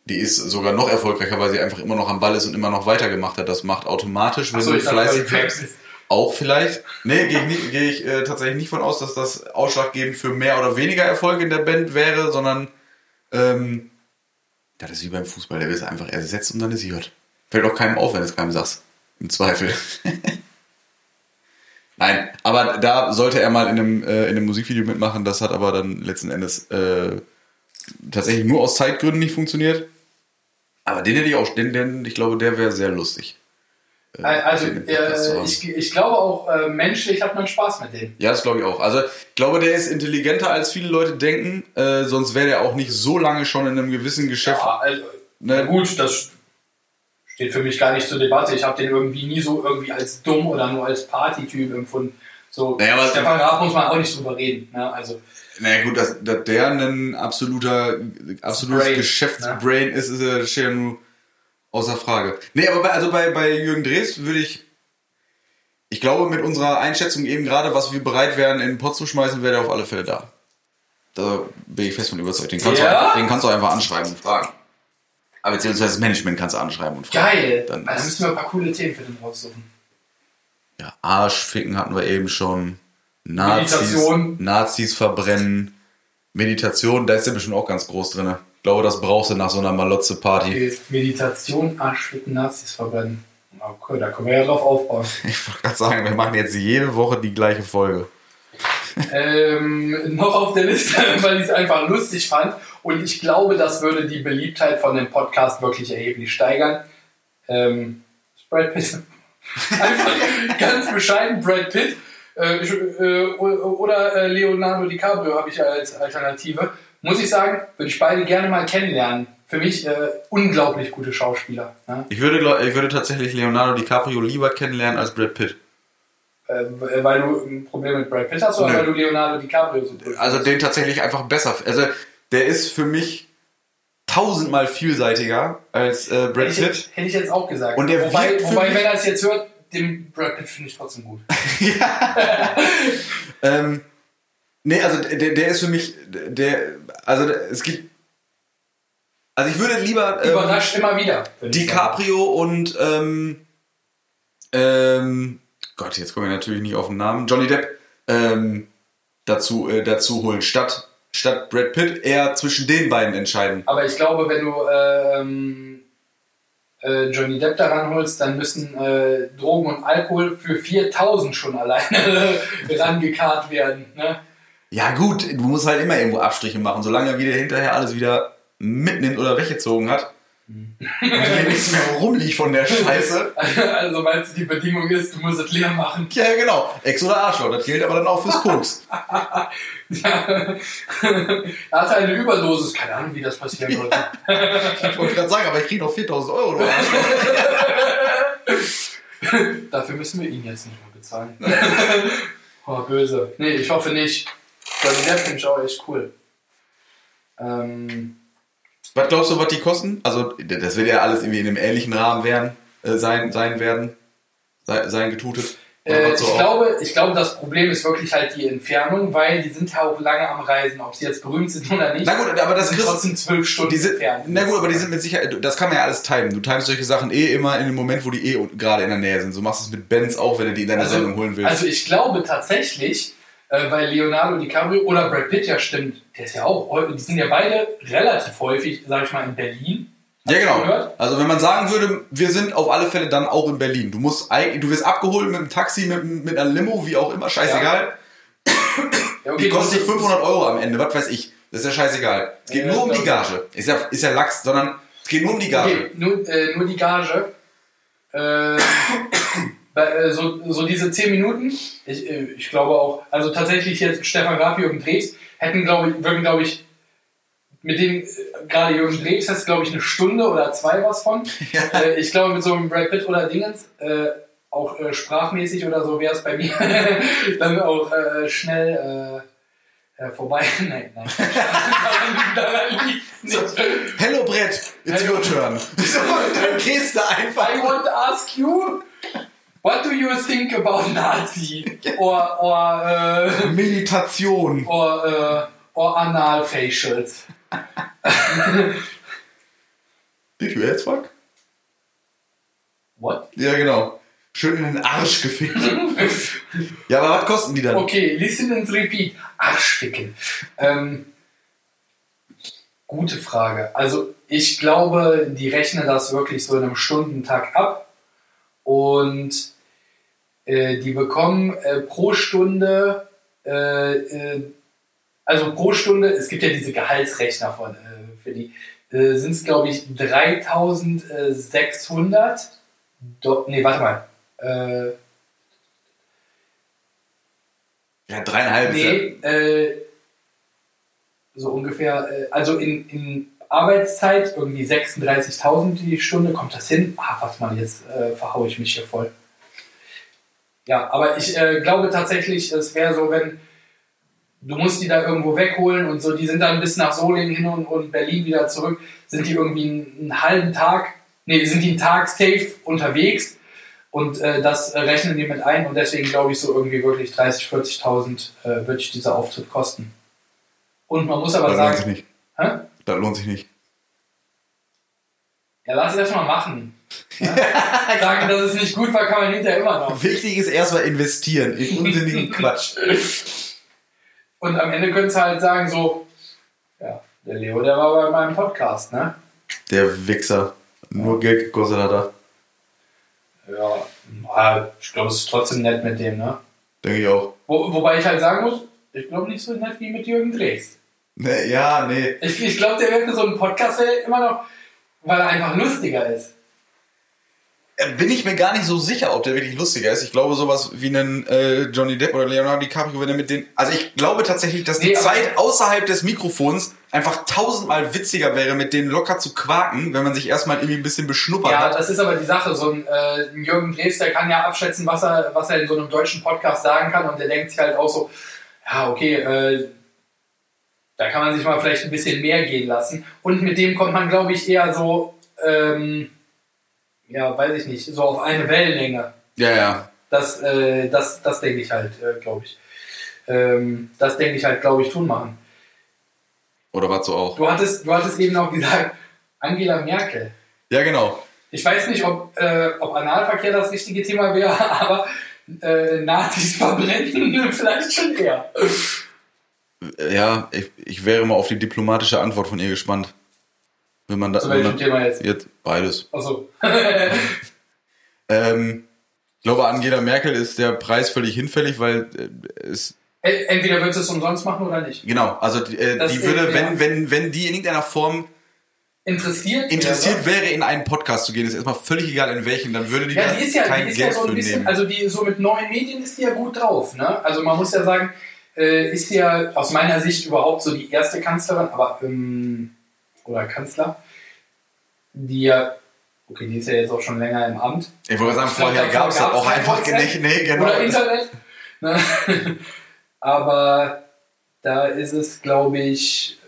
[SPEAKER 2] Die ist sogar noch erfolgreicher, weil sie einfach immer noch am Ball ist und immer noch weitergemacht hat. Das macht automatisch, wenn
[SPEAKER 1] Achso,
[SPEAKER 2] du fleißig bleibst. Auch vielleicht. Nee, gehe ich, nicht- gehe ich äh, tatsächlich nicht von aus, dass das ausschlaggebend für mehr oder weniger Erfolg in der Band wäre, sondern ähm, das ist wie beim Fußball, der wird einfach ersetzt und dann ist J. Fällt auch keinem auf, wenn du es keinem sagst. Im Zweifel. [laughs] Nein, aber da sollte er mal in einem, äh, in einem Musikvideo mitmachen, das hat aber dann letzten Endes äh, tatsächlich nur aus Zeitgründen nicht funktioniert. Aber den hätte ich auch, den, den, ich glaube, der wäre sehr lustig. äh,
[SPEAKER 1] Also, äh, ich, ich glaube auch, äh, menschlich hat man Spaß mit dem.
[SPEAKER 2] Ja, das glaube ich auch. Also ich glaube, der ist intelligenter als viele Leute denken, äh, sonst wäre der auch nicht so lange schon in einem gewissen Geschäft.
[SPEAKER 1] Ja, also, na
[SPEAKER 2] Ne?
[SPEAKER 1] gut, das steht für mich gar nicht zur Debatte. Ich habe den irgendwie nie so irgendwie als dumm oder nur als Partytyp empfunden. So,
[SPEAKER 2] Naja,
[SPEAKER 1] Stefan Raab muss man auch nicht drüber reden. Ne? Also,
[SPEAKER 2] Naja gut, dass, dass der ein absoluter, absolutes
[SPEAKER 1] Brain,
[SPEAKER 2] Geschäftsbrain ist, ist ja, steht ja nur außer Frage. Nee, aber bei, also bei, bei Jürgen Drees würde ich, ich glaube, mit unserer Einschätzung eben gerade, was wir bereit wären, in den Pott zu schmeißen, wäre der auf alle Fälle da. Da bin ich fest von überzeugt. Den kannst,
[SPEAKER 1] Ja?
[SPEAKER 2] du, einfach, den kannst du einfach anschreiben und fragen. Aber beziehungsweise das Management kannst du anschreiben und fragen.
[SPEAKER 1] Geil.
[SPEAKER 2] Dann
[SPEAKER 1] also müssen wir ein paar coole Themen für den raussuchen.
[SPEAKER 2] Ja, Arschficken hatten wir eben schon. Nazis,
[SPEAKER 1] Meditation.
[SPEAKER 2] Nazis verbrennen. Meditation, da ist der bestimmt auch ganz groß drin. Ich glaube, das brauchst du nach so einer Malotze-Party.
[SPEAKER 1] Meditation, Arschficken, Nazis verbrennen. Okay, da können wir ja drauf aufbauen. [laughs]
[SPEAKER 2] Ich wollte gerade sagen, wir machen jetzt jede Woche die gleiche Folge.
[SPEAKER 1] ähm, noch auf der Liste, [laughs] weil ich es einfach lustig fand. Und ich glaube, das würde die Beliebtheit von dem Podcast wirklich erheblich steigern. Ähm, Brad Pitt. [laughs] Einfach ganz bescheiden Brad Pitt. Äh, äh, oder äh, Leonardo DiCaprio habe ich als Alternative. Muss ich sagen, würde ich beide gerne mal kennenlernen. Für mich äh, unglaublich gute Schauspieler. Ne?
[SPEAKER 2] Ich würde, glaub- ich würde tatsächlich Leonardo DiCaprio lieber kennenlernen als Brad Pitt.
[SPEAKER 1] Äh, weil du ein Problem mit Brad Pitt hast oder
[SPEAKER 2] Nö.
[SPEAKER 1] weil du Leonardo DiCaprio so
[SPEAKER 2] Also den tatsächlich einfach besser. Also der ist für mich tausendmal vielseitiger als äh, Brad Pitt.
[SPEAKER 1] hätte ich jetzt auch gesagt.
[SPEAKER 2] Und der
[SPEAKER 1] wobei, wobei wenn er es jetzt hört, den Brad Pitt finde ich trotzdem gut. [laughs]
[SPEAKER 2] Ähm, nee, also der, der ist für mich, der, also es gibt, also ich würde lieber ähm,
[SPEAKER 1] Überrascht immer wieder.
[SPEAKER 2] DiCaprio und ähm, ähm, Gott, jetzt komme ich natürlich nicht auf den Namen, Johnny Depp ähm, dazu, äh, dazu holen, statt, statt Brad Pitt eher zwischen den beiden entscheiden.
[SPEAKER 1] Aber ich glaube, wenn du ähm, äh, Johnny Depp daran holst, dann müssen äh, Drogen und Alkohol für 4000 schon alleine [laughs] rangekarrt werden. Ne?
[SPEAKER 2] Ja gut, du musst halt immer irgendwo Abstriche machen, solange er wieder hinterher alles wieder mitnimmt oder weggezogen hat. [laughs] Und hier nichts mehr rumliegt von der Scheiße. [laughs]
[SPEAKER 1] Also meinst du, die Bedingung ist, du musst es leer machen.
[SPEAKER 2] Ja, genau. Ex oder Arschloch. Das gilt aber dann auch fürs Koks.
[SPEAKER 1] Ja. [laughs] er hatte eine Überdosis. Keine Ahnung, wie das passieren [laughs] konnte.
[SPEAKER 2] Ich wollte gerade sagen, aber ich kriege noch 4000 Euro. [laughs]
[SPEAKER 1] Dafür müssen wir ihn jetzt nicht mehr bezahlen. oh, böse. Nee, ich hoffe nicht. Johnny Depp finde ich auch echt cool. Ähm,
[SPEAKER 2] Was glaubst du, was die kosten? Also, das wird ja alles irgendwie in einem ähnlichen Rahmen werden, äh, sein, sein werden. Sein, sein getutet.
[SPEAKER 1] Äh,
[SPEAKER 2] so
[SPEAKER 1] ich,
[SPEAKER 2] auch?
[SPEAKER 1] glaube, ich glaube, das Problem ist wirklich halt die Entfernung, weil die sind ja auch lange am Reisen, ob sie jetzt berühmt sind oder nicht.
[SPEAKER 2] Na gut, aber das
[SPEAKER 1] sind trotzdem zwölf Stunden
[SPEAKER 2] Die sind,
[SPEAKER 1] entfernt.
[SPEAKER 2] na gut, aber die sind mit Sicherheit, das kann man ja alles timen. Du timest solche Sachen eh immer in dem Moment, wo die eh gerade in der Nähe sind. So machst du es mit Benz auch, wenn du die in deine Sendung holen willst.
[SPEAKER 1] Also ich glaube tatsächlich, äh, weil Leonardo DiCaprio oder Brad Pitt ja stimmt, der ist ja auch, die sind ja beide relativ häufig, sag ich mal, in Berlin.
[SPEAKER 2] Ja, genau. Also, wenn man sagen würde, wir sind auf alle Fälle dann auch in Berlin. Du musst eigentlich, du wirst abgeholt mit einem Taxi, mit, mit einer Limo, wie auch immer, scheißegal.
[SPEAKER 1] Ja, okay,
[SPEAKER 2] Die kostet
[SPEAKER 1] musst-
[SPEAKER 2] 500 Euro am Ende, was weiß ich. Das ist ja scheißegal. Es geht
[SPEAKER 1] Ja,
[SPEAKER 2] nur um die Gage. Ist ja, ist ja Lachs, sondern es geht nur um die Gage.
[SPEAKER 1] Okay, nur, äh, nur die Gage. Äh, äh, so, so diese 10 Minuten, ich, äh, ich glaube auch, also tatsächlich jetzt Stefan Rapi und Dreves hätten, glaube ich, würden, glaube ich, mit dem, äh, gerade Jürgen Dreves hast glaube ich, eine Stunde oder zwei was von. [laughs] Äh, ich glaube, mit so einem Brad Pitt oder Dingens, äh, auch äh, sprachmäßig oder so wäre es bei mir [laughs] dann auch äh, schnell äh, vorbei. [laughs] nein, nein. daran, liegt's nicht.
[SPEAKER 2] Hello Brett, it's
[SPEAKER 1] Hello.
[SPEAKER 2] your turn. So, dann gehst du einfach.
[SPEAKER 1] I want to ask you, what do you think about Nazi or or
[SPEAKER 2] Meditation.
[SPEAKER 1] or or anal facials?
[SPEAKER 2] Did you ask fuck?
[SPEAKER 1] What?
[SPEAKER 2] Ja, genau. Schön in den Arsch gefickt. ja, aber was kosten die dann?
[SPEAKER 1] Okay, listen and repeat. Arschficken. Ähm, gute Frage. Also ich glaube, die rechnen das wirklich so in einem Stundentag ab und äh, die bekommen äh, pro Stunde, äh, äh, also pro Stunde, es gibt ja diese Gehaltsrechner von, äh, für die, äh, sind es glaube ich 3600, Do nee, warte mal, äh,
[SPEAKER 2] Ja, dreieinhalb.
[SPEAKER 1] Nee, äh, so ungefähr, äh, also in, in Arbeitszeit irgendwie 36.000 die Stunde, kommt das hin? Ah, warte mal, jetzt äh, verhaue ich mich hier voll. Ja, aber ich äh, glaube tatsächlich, es wäre so, wenn du musst die da irgendwo wegholen und so, die sind dann bis nach Solingen hin und, und Berlin wieder zurück, sind die irgendwie einen, einen halben Tag, nee, sind die einen Tag safe unterwegs Und äh, das äh, rechnen die mit ein und deswegen glaube ich so irgendwie wirklich 30.000, 40.000 äh, wird dieser Auftritt kosten. Und man muss aber
[SPEAKER 2] Das lohnt sich
[SPEAKER 1] sagen,
[SPEAKER 2] nicht.
[SPEAKER 1] hä?
[SPEAKER 2] Das lohnt sich nicht.
[SPEAKER 1] ja lass es erstmal machen. [laughs] Ja? Sagen, dass es nicht gut war, kann man hinterher immer noch.
[SPEAKER 2] Wichtig ist erstmal investieren in unsinnigen Quatsch. [laughs]
[SPEAKER 1] Und am Ende könntest du halt sagen so, ja, der Leo, der war bei meinem Podcast, ne?
[SPEAKER 2] Der Wichser. Nur Geld gekostet hat er.
[SPEAKER 1] Ja, ich glaube, es ist trotzdem nett mit dem, ne?
[SPEAKER 2] Denke ich auch.
[SPEAKER 1] Wo, wobei ich halt sagen muss, ich glaube nicht so nett wie mit Jürgen Drees.
[SPEAKER 2] Nee, ja, nee.
[SPEAKER 1] Ich, ich glaube, der wird für so einen Podcast immer noch, weil er einfach lustiger ist.
[SPEAKER 2] Äh, Bin ich mir gar nicht so sicher, ob der wirklich lustiger ist. Ich glaube, sowas wie einen äh, Johnny Depp oder Leonardo DiCaprio, wenn er mit den. Also ich glaube tatsächlich, dass die
[SPEAKER 1] Nee,
[SPEAKER 2] Zeit außerhalb des Mikrofons einfach tausendmal witziger wäre, mit denen locker zu quaken, wenn man sich erstmal irgendwie ein bisschen beschnuppert
[SPEAKER 1] Ja,
[SPEAKER 2] hat.
[SPEAKER 1] das ist aber die Sache. So ein, äh, ein Jürgen Drees, der kann ja abschätzen, was er, was er in so einem deutschen Podcast sagen kann und der denkt sich halt auch so, ja, okay, äh, da kann man sich mal vielleicht ein bisschen mehr gehen lassen. Und mit dem kommt man, glaube ich, eher so, ähm, ja, weiß ich nicht, so auf eine Wellenlänge.
[SPEAKER 2] Ja, ja.
[SPEAKER 1] Das, äh, das, das denke ich halt, äh, glaube ich. Ähm, das denke ich halt, glaube ich, tun machen.
[SPEAKER 2] Oder was so auch.
[SPEAKER 1] Du hattest, du hattest eben noch gesagt, Angela Merkel.
[SPEAKER 2] Ja, genau.
[SPEAKER 1] Ich weiß nicht, ob, äh, ob Analverkehr das richtige Thema wäre, [laughs] aber äh, Nazis verbrennen [laughs] vielleicht schon eher.
[SPEAKER 2] Ja, ich, ich wäre mal auf die diplomatische Antwort von ihr gespannt. Wenn man da.
[SPEAKER 1] Zu welchem Thema jetzt?
[SPEAKER 2] jetzt beides.
[SPEAKER 1] Achso. [laughs]
[SPEAKER 2] Ähm, ich glaube, Angela Merkel ist der Preis völlig hinfällig, weil äh, es
[SPEAKER 1] Entweder würdest du es umsonst machen oder nicht.
[SPEAKER 2] Genau, also die, äh, die würde,
[SPEAKER 1] ja.
[SPEAKER 2] wenn, wenn, wenn die in irgendeiner Form
[SPEAKER 1] Interessiert?
[SPEAKER 2] interessiert
[SPEAKER 1] wäre.
[SPEAKER 2] in einen Podcast zu gehen, ist erstmal völlig egal in welchen, dann würde die
[SPEAKER 1] Ja, die ist ja,
[SPEAKER 2] kein
[SPEAKER 1] die ist ja
[SPEAKER 2] Geld
[SPEAKER 1] so ein
[SPEAKER 2] für
[SPEAKER 1] bisschen,
[SPEAKER 2] nehmen.
[SPEAKER 1] also die so mit neuen Medien ist die ja gut drauf, ne? Also man muss ja sagen, äh, ist ja aus meiner Sicht überhaupt so die erste Kanzlerin, aber ähm, oder Kanzler, die ja, okay, die ist ja jetzt auch schon länger im Amt.
[SPEAKER 2] ich wollte sagen, vorher gab es auch einfach nicht. Nee, genau.
[SPEAKER 1] Oder Internet. Ne? [laughs] Aber da ist es, glaube ich,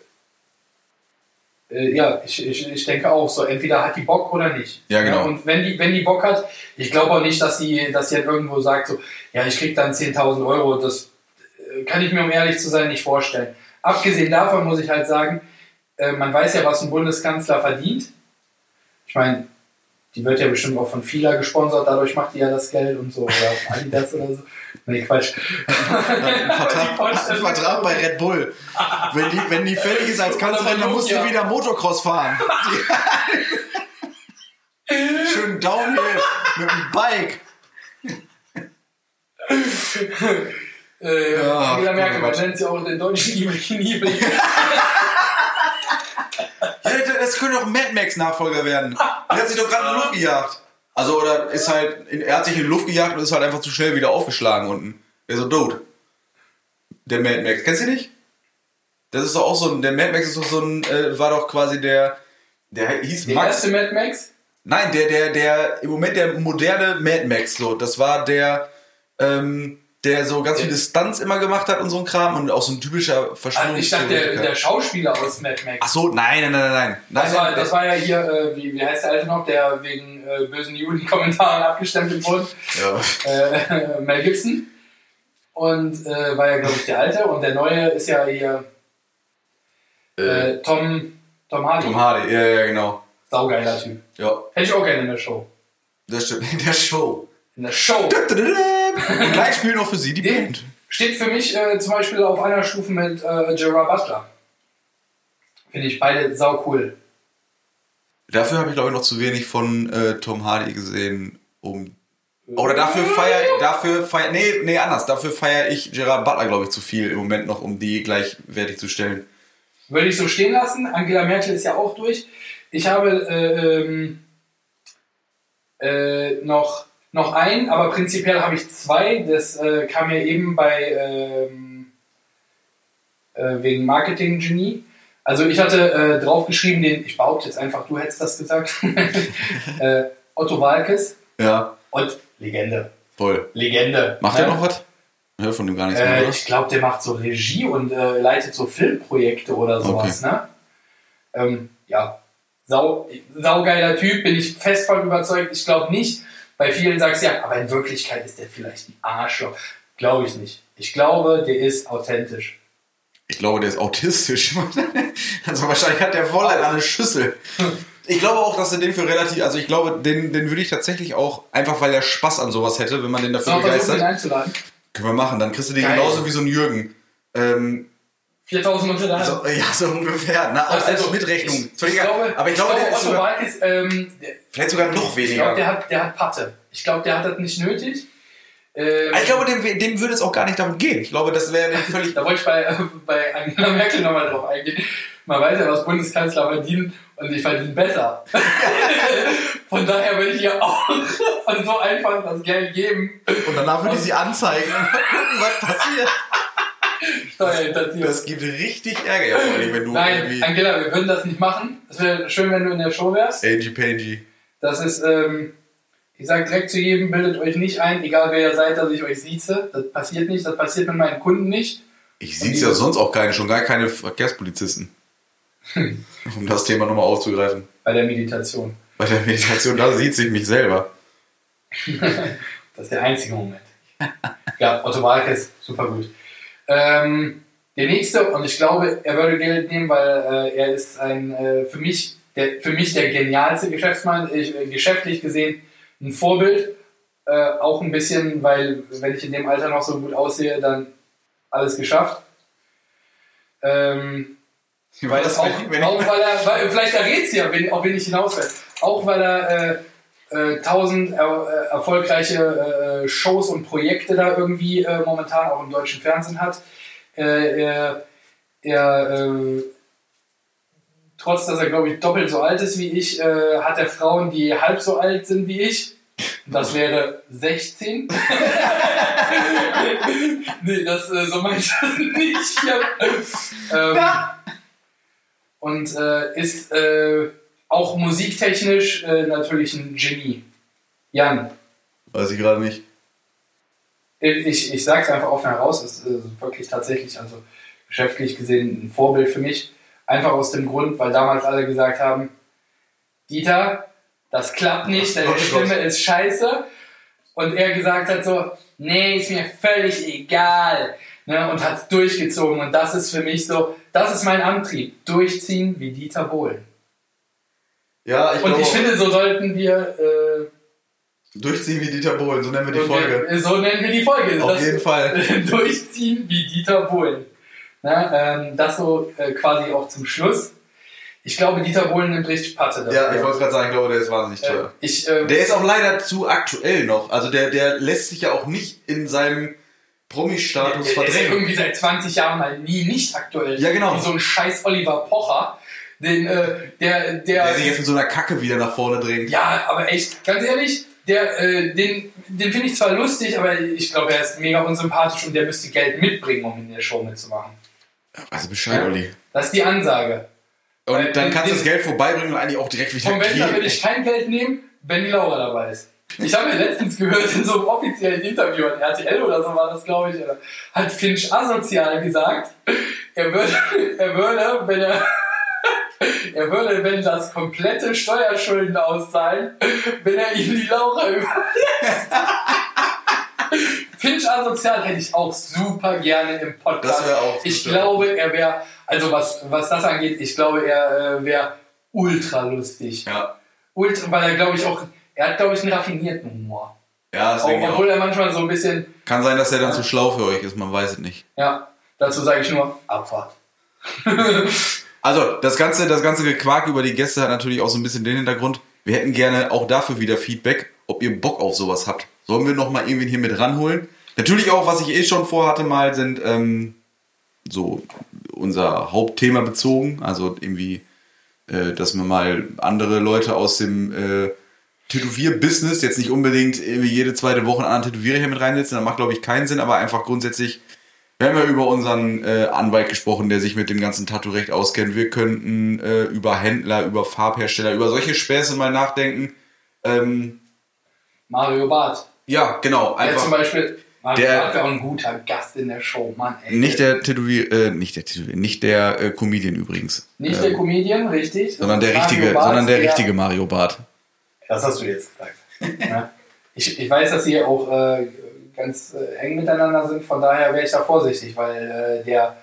[SPEAKER 1] äh, ja, ich, ich, ich denke auch so, entweder hat die Bock oder nicht.
[SPEAKER 2] Ja, genau.
[SPEAKER 1] Und wenn die, wenn die Bock hat, ich glaube auch nicht, dass sie, dass halt irgendwo sagt, so, ja, ich krieg dann 10.000 Euro, das äh, kann ich mir, um ehrlich zu sein, nicht vorstellen. Abgesehen davon muss ich halt sagen, äh, man weiß ja, was ein Bundeskanzler verdient. Ich meine, die wird ja bestimmt auch von Fila gesponsert, dadurch macht die ja das Geld und so, oder Adidas oder so. Nee, Quatsch.
[SPEAKER 2] ein Vertrag, [laughs] ein Vertrag bei Red Bull. Wenn die, wenn die fällig ist als Kanzlerin, dann muss sie
[SPEAKER 1] Ja.
[SPEAKER 2] wieder Motocross fahren. [laughs] Schön Downhill mit dem Bike.
[SPEAKER 1] Äh,
[SPEAKER 2] Ja,
[SPEAKER 1] Angela Merkel, man nennt sie auch den deutschen Knievel. [laughs]
[SPEAKER 2] Das könnte doch ein Mad Max Nachfolger werden. Der hat sich doch gerade in die Luft gejagt. Also, oder ist halt, er hat sich in die Luft gejagt und ist halt einfach zu schnell wieder aufgeschlagen unten. Der ist so tot. Der Mad Max. Kennst du nicht? Das ist doch auch so ein, der Mad Max ist doch so ein, äh, war doch quasi der, der hieß
[SPEAKER 1] Der
[SPEAKER 2] Max.
[SPEAKER 1] erste Mad Max?
[SPEAKER 2] Nein, der, der, der, im Moment der moderne Mad Max, so. Das war der, ähm, der so ganz viele Stunts immer gemacht hat und so ein Kram und auch so ein typischer
[SPEAKER 1] Also ich dachte, der,
[SPEAKER 2] Verschwörungstheoretiker.
[SPEAKER 1] der Schauspieler aus Mad Max.
[SPEAKER 2] Ach so, nein, nein, nein, nein. nein.
[SPEAKER 1] Das war, das war ja hier, äh, wie, wie heißt der alte noch, der wegen äh, bösen Juden-Kommentaren abgestempelt wurde?
[SPEAKER 2] ja.
[SPEAKER 1] Äh, [laughs] Mel Gibson. Und äh, war ja, glaube ich, der alte. Und der neue ist ja hier äh, Tom, Tom Hardy.
[SPEAKER 2] Tom Hardy, ja, ja, genau.
[SPEAKER 1] Saugeiler Typ.
[SPEAKER 2] Ja,
[SPEAKER 1] Hätte ich auch gerne in der Show.
[SPEAKER 2] das stimmt. [laughs] In der Show.
[SPEAKER 1] In der Show.
[SPEAKER 2] Und gleich spielen auch für sie die
[SPEAKER 1] Nee.
[SPEAKER 2] Band.
[SPEAKER 1] Steht für mich äh, zum Beispiel auf einer Stufe mit äh, Gerard Butler. Finde ich beide sau cool.
[SPEAKER 2] Dafür habe ich, glaube ich, noch zu wenig von äh, Tom Hardy gesehen, um. Oder dafür feier dafür feier, nee, nee, anders. Dafür feiere ich Gerard Butler, glaube ich, zu viel im Moment noch, um die gleichwertig zu stellen.
[SPEAKER 1] Würde ich so stehen lassen. Angela Merkel ist ja auch durch. Ich habe äh, ähm, äh, noch, noch einen, aber prinzipiell habe ich zwei. Das äh, kam mir eben bei ähm, äh, wegen Marketing-Genie. Also ich hatte äh, draufgeschrieben, den, ich behaupte jetzt einfach, du hättest das gesagt. [laughs] äh, Otto Walkes.
[SPEAKER 2] Ja,
[SPEAKER 1] Und Legende.
[SPEAKER 2] voll.
[SPEAKER 1] Legende.
[SPEAKER 2] Macht
[SPEAKER 1] Ne?
[SPEAKER 2] er noch was? Ich höre von dem gar nichts mehr,
[SPEAKER 1] Äh, ich glaube, der macht so Regie und äh, leitet so Filmprojekte oder sowas, ne? Ähm, ja, sau, saugeiler Typ, bin ich fest von überzeugt. Ich glaube nicht, bei vielen sagst du ja, aber in Wirklichkeit ist der vielleicht ein Arschloch. Glaube ich nicht. Ich glaube, der ist authentisch.
[SPEAKER 2] Ich glaube, der ist autistisch. [laughs] also wahrscheinlich hat der voll eine Schüssel. Ich glaube auch, dass er den für relativ, also ich glaube, den, den würde ich tatsächlich auch, einfach weil er Spaß an sowas hätte, wenn man den dafür
[SPEAKER 1] wir
[SPEAKER 2] begeistert. Können wir machen, dann kriegst du den
[SPEAKER 1] Geil.
[SPEAKER 2] genauso wie so ein Jürgen. Ähm,
[SPEAKER 1] 4000 unter der Hand.
[SPEAKER 2] so, ja, so ungefähr. Na, auch selbst mit Rechnung.
[SPEAKER 1] Ich, ich glaube,
[SPEAKER 2] aber ich glaube, der ist
[SPEAKER 1] Otto
[SPEAKER 2] sogar,
[SPEAKER 1] Walkes, ähm, der,
[SPEAKER 2] vielleicht sogar noch
[SPEAKER 1] ich glaube,
[SPEAKER 2] weniger.
[SPEAKER 1] der hat, der hat Patte. Ich glaube, der hat das nicht nötig. Ähm,
[SPEAKER 2] ich glaube, dem, dem würde es auch gar nicht darum gehen. Ich glaube, das wäre völlig. [laughs]
[SPEAKER 1] Da wollte ich bei, äh, bei Angela Merkel nochmal drauf eingehen. Man weiß ja, was Bundeskanzler verdienen und ich verdiene besser. [laughs] Von daher will ich ihr auch [laughs] so einfach das Geld geben.
[SPEAKER 2] Und danach würde ich sie anzeigen und gucken, was passiert. [laughs]
[SPEAKER 1] Steuerhinterziehung.
[SPEAKER 2] Das gibt richtig Ärger, ja, vor allem, wenn du
[SPEAKER 1] Nein,
[SPEAKER 2] irgendwie.
[SPEAKER 1] Angela, wir würden das nicht machen. Es wäre schön, wenn du in der Show wärst.
[SPEAKER 2] Angie Pangy.
[SPEAKER 1] Das ist, ähm, ich sage direkt zu jedem, bildet euch nicht ein, egal wer ihr seid, dass ich euch sieze. Das passiert nicht, das passiert mit meinen Kunden nicht.
[SPEAKER 2] Ich sehe ja sonst auch keine, schon gar keine Verkehrspolizisten. [laughs] um das Thema nochmal aufzugreifen.
[SPEAKER 1] Bei der Meditation.
[SPEAKER 2] Bei der Meditation, da sieht sich mich selber. [laughs]
[SPEAKER 1] Das ist der einzige Moment. ja, Otto Walkes, super gut. Ähm, der nächste, und ich glaube, er würde Geld nehmen, weil äh, er ist ein, äh, für, mich, der, für mich der genialste Geschäftsmann, ich, äh, geschäftlich gesehen ein Vorbild. Äh, auch ein bisschen, weil, wenn ich in dem Alter noch so gut aussehe, dann alles geschafft. Ähm,
[SPEAKER 2] Weil das,
[SPEAKER 1] auch,
[SPEAKER 2] wenn, wenn
[SPEAKER 1] auch weil er, weil, vielleicht errät es ja, wenn, auf wen ich hinaus will. Auch weil er äh, tausend er, äh, erfolgreiche äh, Shows und Projekte da irgendwie äh, momentan auch im deutschen Fernsehen hat. Äh, er, äh, trotz dass er glaube ich doppelt so alt ist wie ich, hat er Frauen, die halb so alt sind wie ich. Das wäre 16. [laughs] nee, das, so meine ich das nicht. [laughs] ähm, und ist auch musiktechnisch äh, natürlich ein Genie. Jan,
[SPEAKER 2] weiß ich gerade nicht.
[SPEAKER 1] ich, ich sage es einfach offen heraus, ist äh, wirklich tatsächlich, also geschäftlich gesehen, ein Vorbild für mich. Einfach aus dem Grund, weil damals alle gesagt haben, Dieter, das klappt nicht, deine Stimme ist scheiße. Und er gesagt hat so, nee, ist mir völlig egal. Ne, und hat es durchgezogen. Und das ist für mich so, das ist mein Antrieb. Durchziehen wie Dieter Bohlen.
[SPEAKER 2] Ja, ich
[SPEAKER 1] Und
[SPEAKER 2] glaube,
[SPEAKER 1] ich finde, so sollten wir, äh,
[SPEAKER 2] durchziehen wie Dieter Bohlen, so nennen wir die Folge.
[SPEAKER 1] Wir, so nennen wir die Folge.
[SPEAKER 2] Auf
[SPEAKER 1] Das-
[SPEAKER 2] jeden Fall. [laughs]
[SPEAKER 1] durchziehen wie Dieter Bohlen. Na, ähm, das so äh, quasi auch zum Schluss. Ich glaube, Dieter Bohlen nimmt richtig Patte dafür.
[SPEAKER 2] Ja, ich wollte gerade sagen, ich glaube, der ist wahnsinnig
[SPEAKER 1] äh,
[SPEAKER 2] teuer.
[SPEAKER 1] ich, äh,
[SPEAKER 2] Der ist auch leider zu aktuell noch. Also der, der lässt sich ja auch nicht in seinem Promi-Status
[SPEAKER 1] der ist
[SPEAKER 2] verdrängen.
[SPEAKER 1] irgendwie seit 20 Jahren mal nie nicht aktuell.
[SPEAKER 2] Ja, genau.
[SPEAKER 1] Wie so ein scheiß Oliver Pocher. Den, äh, der, der,
[SPEAKER 2] Der sich jetzt mit so einer Kacke wieder nach vorne drängt.
[SPEAKER 1] ja, aber echt, ganz ehrlich, der, äh, den, den finde ich zwar lustig, aber ich glaube, er ist mega unsympathisch und der müsste Geld mitbringen, um in der Show mitzumachen.
[SPEAKER 2] Also Bescheid,
[SPEAKER 1] Ja.
[SPEAKER 2] Olli.
[SPEAKER 1] Das ist die Ansage.
[SPEAKER 2] Und
[SPEAKER 1] Weil
[SPEAKER 2] dann kannst du das Geld vorbeibringen und eigentlich auch direkt wieder
[SPEAKER 1] Vom Wendler will ich kein Geld nehmen, wenn die Laura dabei ist. Ich habe mir letztens gehört in so einem offiziellen Interview an RTL oder so war das, glaube ich, oder, hat Finch asozial gesagt, er würde, [laughs] er würde, wenn er, er würde, wenn das komplette Steuerschulden auszahlen, wenn er ihm die Laura überlässt. [laughs] Finch asozial hätte ich auch super gerne im Podcast.
[SPEAKER 2] Das wäre auch
[SPEAKER 1] Ich
[SPEAKER 2] super.
[SPEAKER 1] glaube, er wäre, also was, was das angeht, ich glaube, er äh, wäre ultra lustig.
[SPEAKER 2] Ja,
[SPEAKER 1] Ultra, weil er, glaube ich, auch, er hat, glaube ich, einen raffinierten Humor.
[SPEAKER 2] ja das
[SPEAKER 1] Auch,
[SPEAKER 2] ich auch.
[SPEAKER 1] obwohl er manchmal so ein bisschen,
[SPEAKER 2] Kann sein, dass er dann zu schlau für euch ist, man weiß es nicht.
[SPEAKER 1] ja, dazu sage ich nur Abfahrt. [laughs]
[SPEAKER 2] Also, das ganze, das ganze Gequark über die Gäste hat natürlich auch so ein bisschen den Hintergrund. Wir hätten gerne auch dafür wieder Feedback, ob ihr Bock auf sowas habt. Sollen wir noch mal irgendwie hier mit ranholen? Natürlich auch, was ich eh schon vorhatte mal, sind ähm, so unser Hauptthema bezogen. Also irgendwie, äh, dass wir mal andere Leute aus dem äh, Tätowier-Business jetzt nicht unbedingt jede zweite Woche einen anderen Tätowierer hier mit reinsetzen. Das macht, glaube ich, keinen Sinn, aber einfach grundsätzlich wir haben ja über unseren äh, Anwalt gesprochen, der sich mit dem ganzen Tattoo-Recht auskennt. Wir könnten äh, über Händler, über Farbhersteller, über solche Späße mal nachdenken. Ähm,
[SPEAKER 1] Mario Barth.
[SPEAKER 2] ja, genau.
[SPEAKER 1] Der zum
[SPEAKER 2] Einfach
[SPEAKER 1] Beispiel, Mario
[SPEAKER 2] Der-
[SPEAKER 1] Barth wäre auch ein guter Gast in der Show, Mann, ey.
[SPEAKER 2] nicht der Tätowier, äh, nicht der Tätowier, nicht der äh, Comedian übrigens.
[SPEAKER 1] Nicht
[SPEAKER 2] äh,
[SPEAKER 1] der Comedian, richtig.
[SPEAKER 2] sondern der
[SPEAKER 1] Mario
[SPEAKER 2] richtige,
[SPEAKER 1] Barth,
[SPEAKER 2] sondern der richtige Mario Barth.
[SPEAKER 1] Das hast du jetzt gesagt. ja. Ich, ich weiß, dass sie auch äh, ganz äh, eng miteinander sind, von daher wäre ich da vorsichtig, weil äh, der,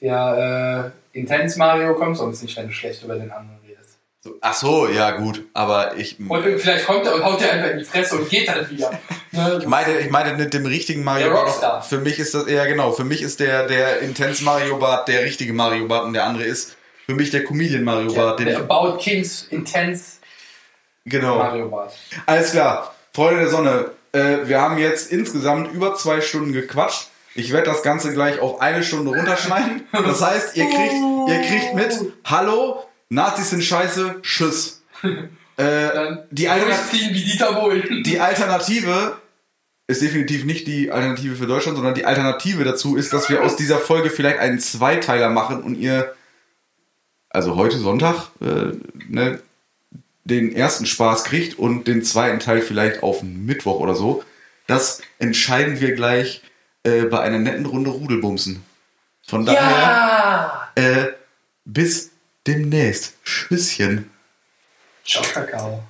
[SPEAKER 1] der äh, Intens Mario kommt sonst nicht, wenn du schlecht über den anderen redest.
[SPEAKER 2] So, ach so, ja gut, aber ich.
[SPEAKER 1] Und vielleicht kommt er und haut dir einfach in die Fresse und geht dann wieder. [laughs] Ne?
[SPEAKER 2] Ich meine, ich meine mit dem richtigen Mario Bart. Für mich ist das, ja genau, für mich ist der, der Intense Mario Bart der richtige Mario Bart und der andere ist für mich der Comedian Mario
[SPEAKER 1] Der,
[SPEAKER 2] Bart. Den
[SPEAKER 1] der About Kings Intense
[SPEAKER 2] genau.
[SPEAKER 1] Mario Bart.
[SPEAKER 2] Alles klar. Freunde der Sonne, äh, wir haben jetzt insgesamt über zwei Stunden gequatscht. Ich werde das Ganze gleich auf eine Stunde runterschneiden. [laughs] Das heißt, ihr kriegt, ihr kriegt mit, hallo, Nazis sind scheiße, tschüss. [laughs] Äh, die, Alternat
[SPEAKER 1] durchziehen wie Dieter Bohlen.
[SPEAKER 2] die Alternative ist definitiv nicht die Alternative für Deutschland, sondern die Alternative dazu ist, dass wir aus dieser Folge vielleicht einen Zweiteiler machen und ihr, also heute Sonntag, äh, ne, den ersten Spaß kriegt und den zweiten Teil vielleicht auf Mittwoch oder so. Das entscheiden wir gleich äh, bei einer netten Runde Rudelbumsen. Von daher,
[SPEAKER 1] Ja!
[SPEAKER 2] äh, bis demnächst. Tschüsschen.
[SPEAKER 1] Ciao, Kakao.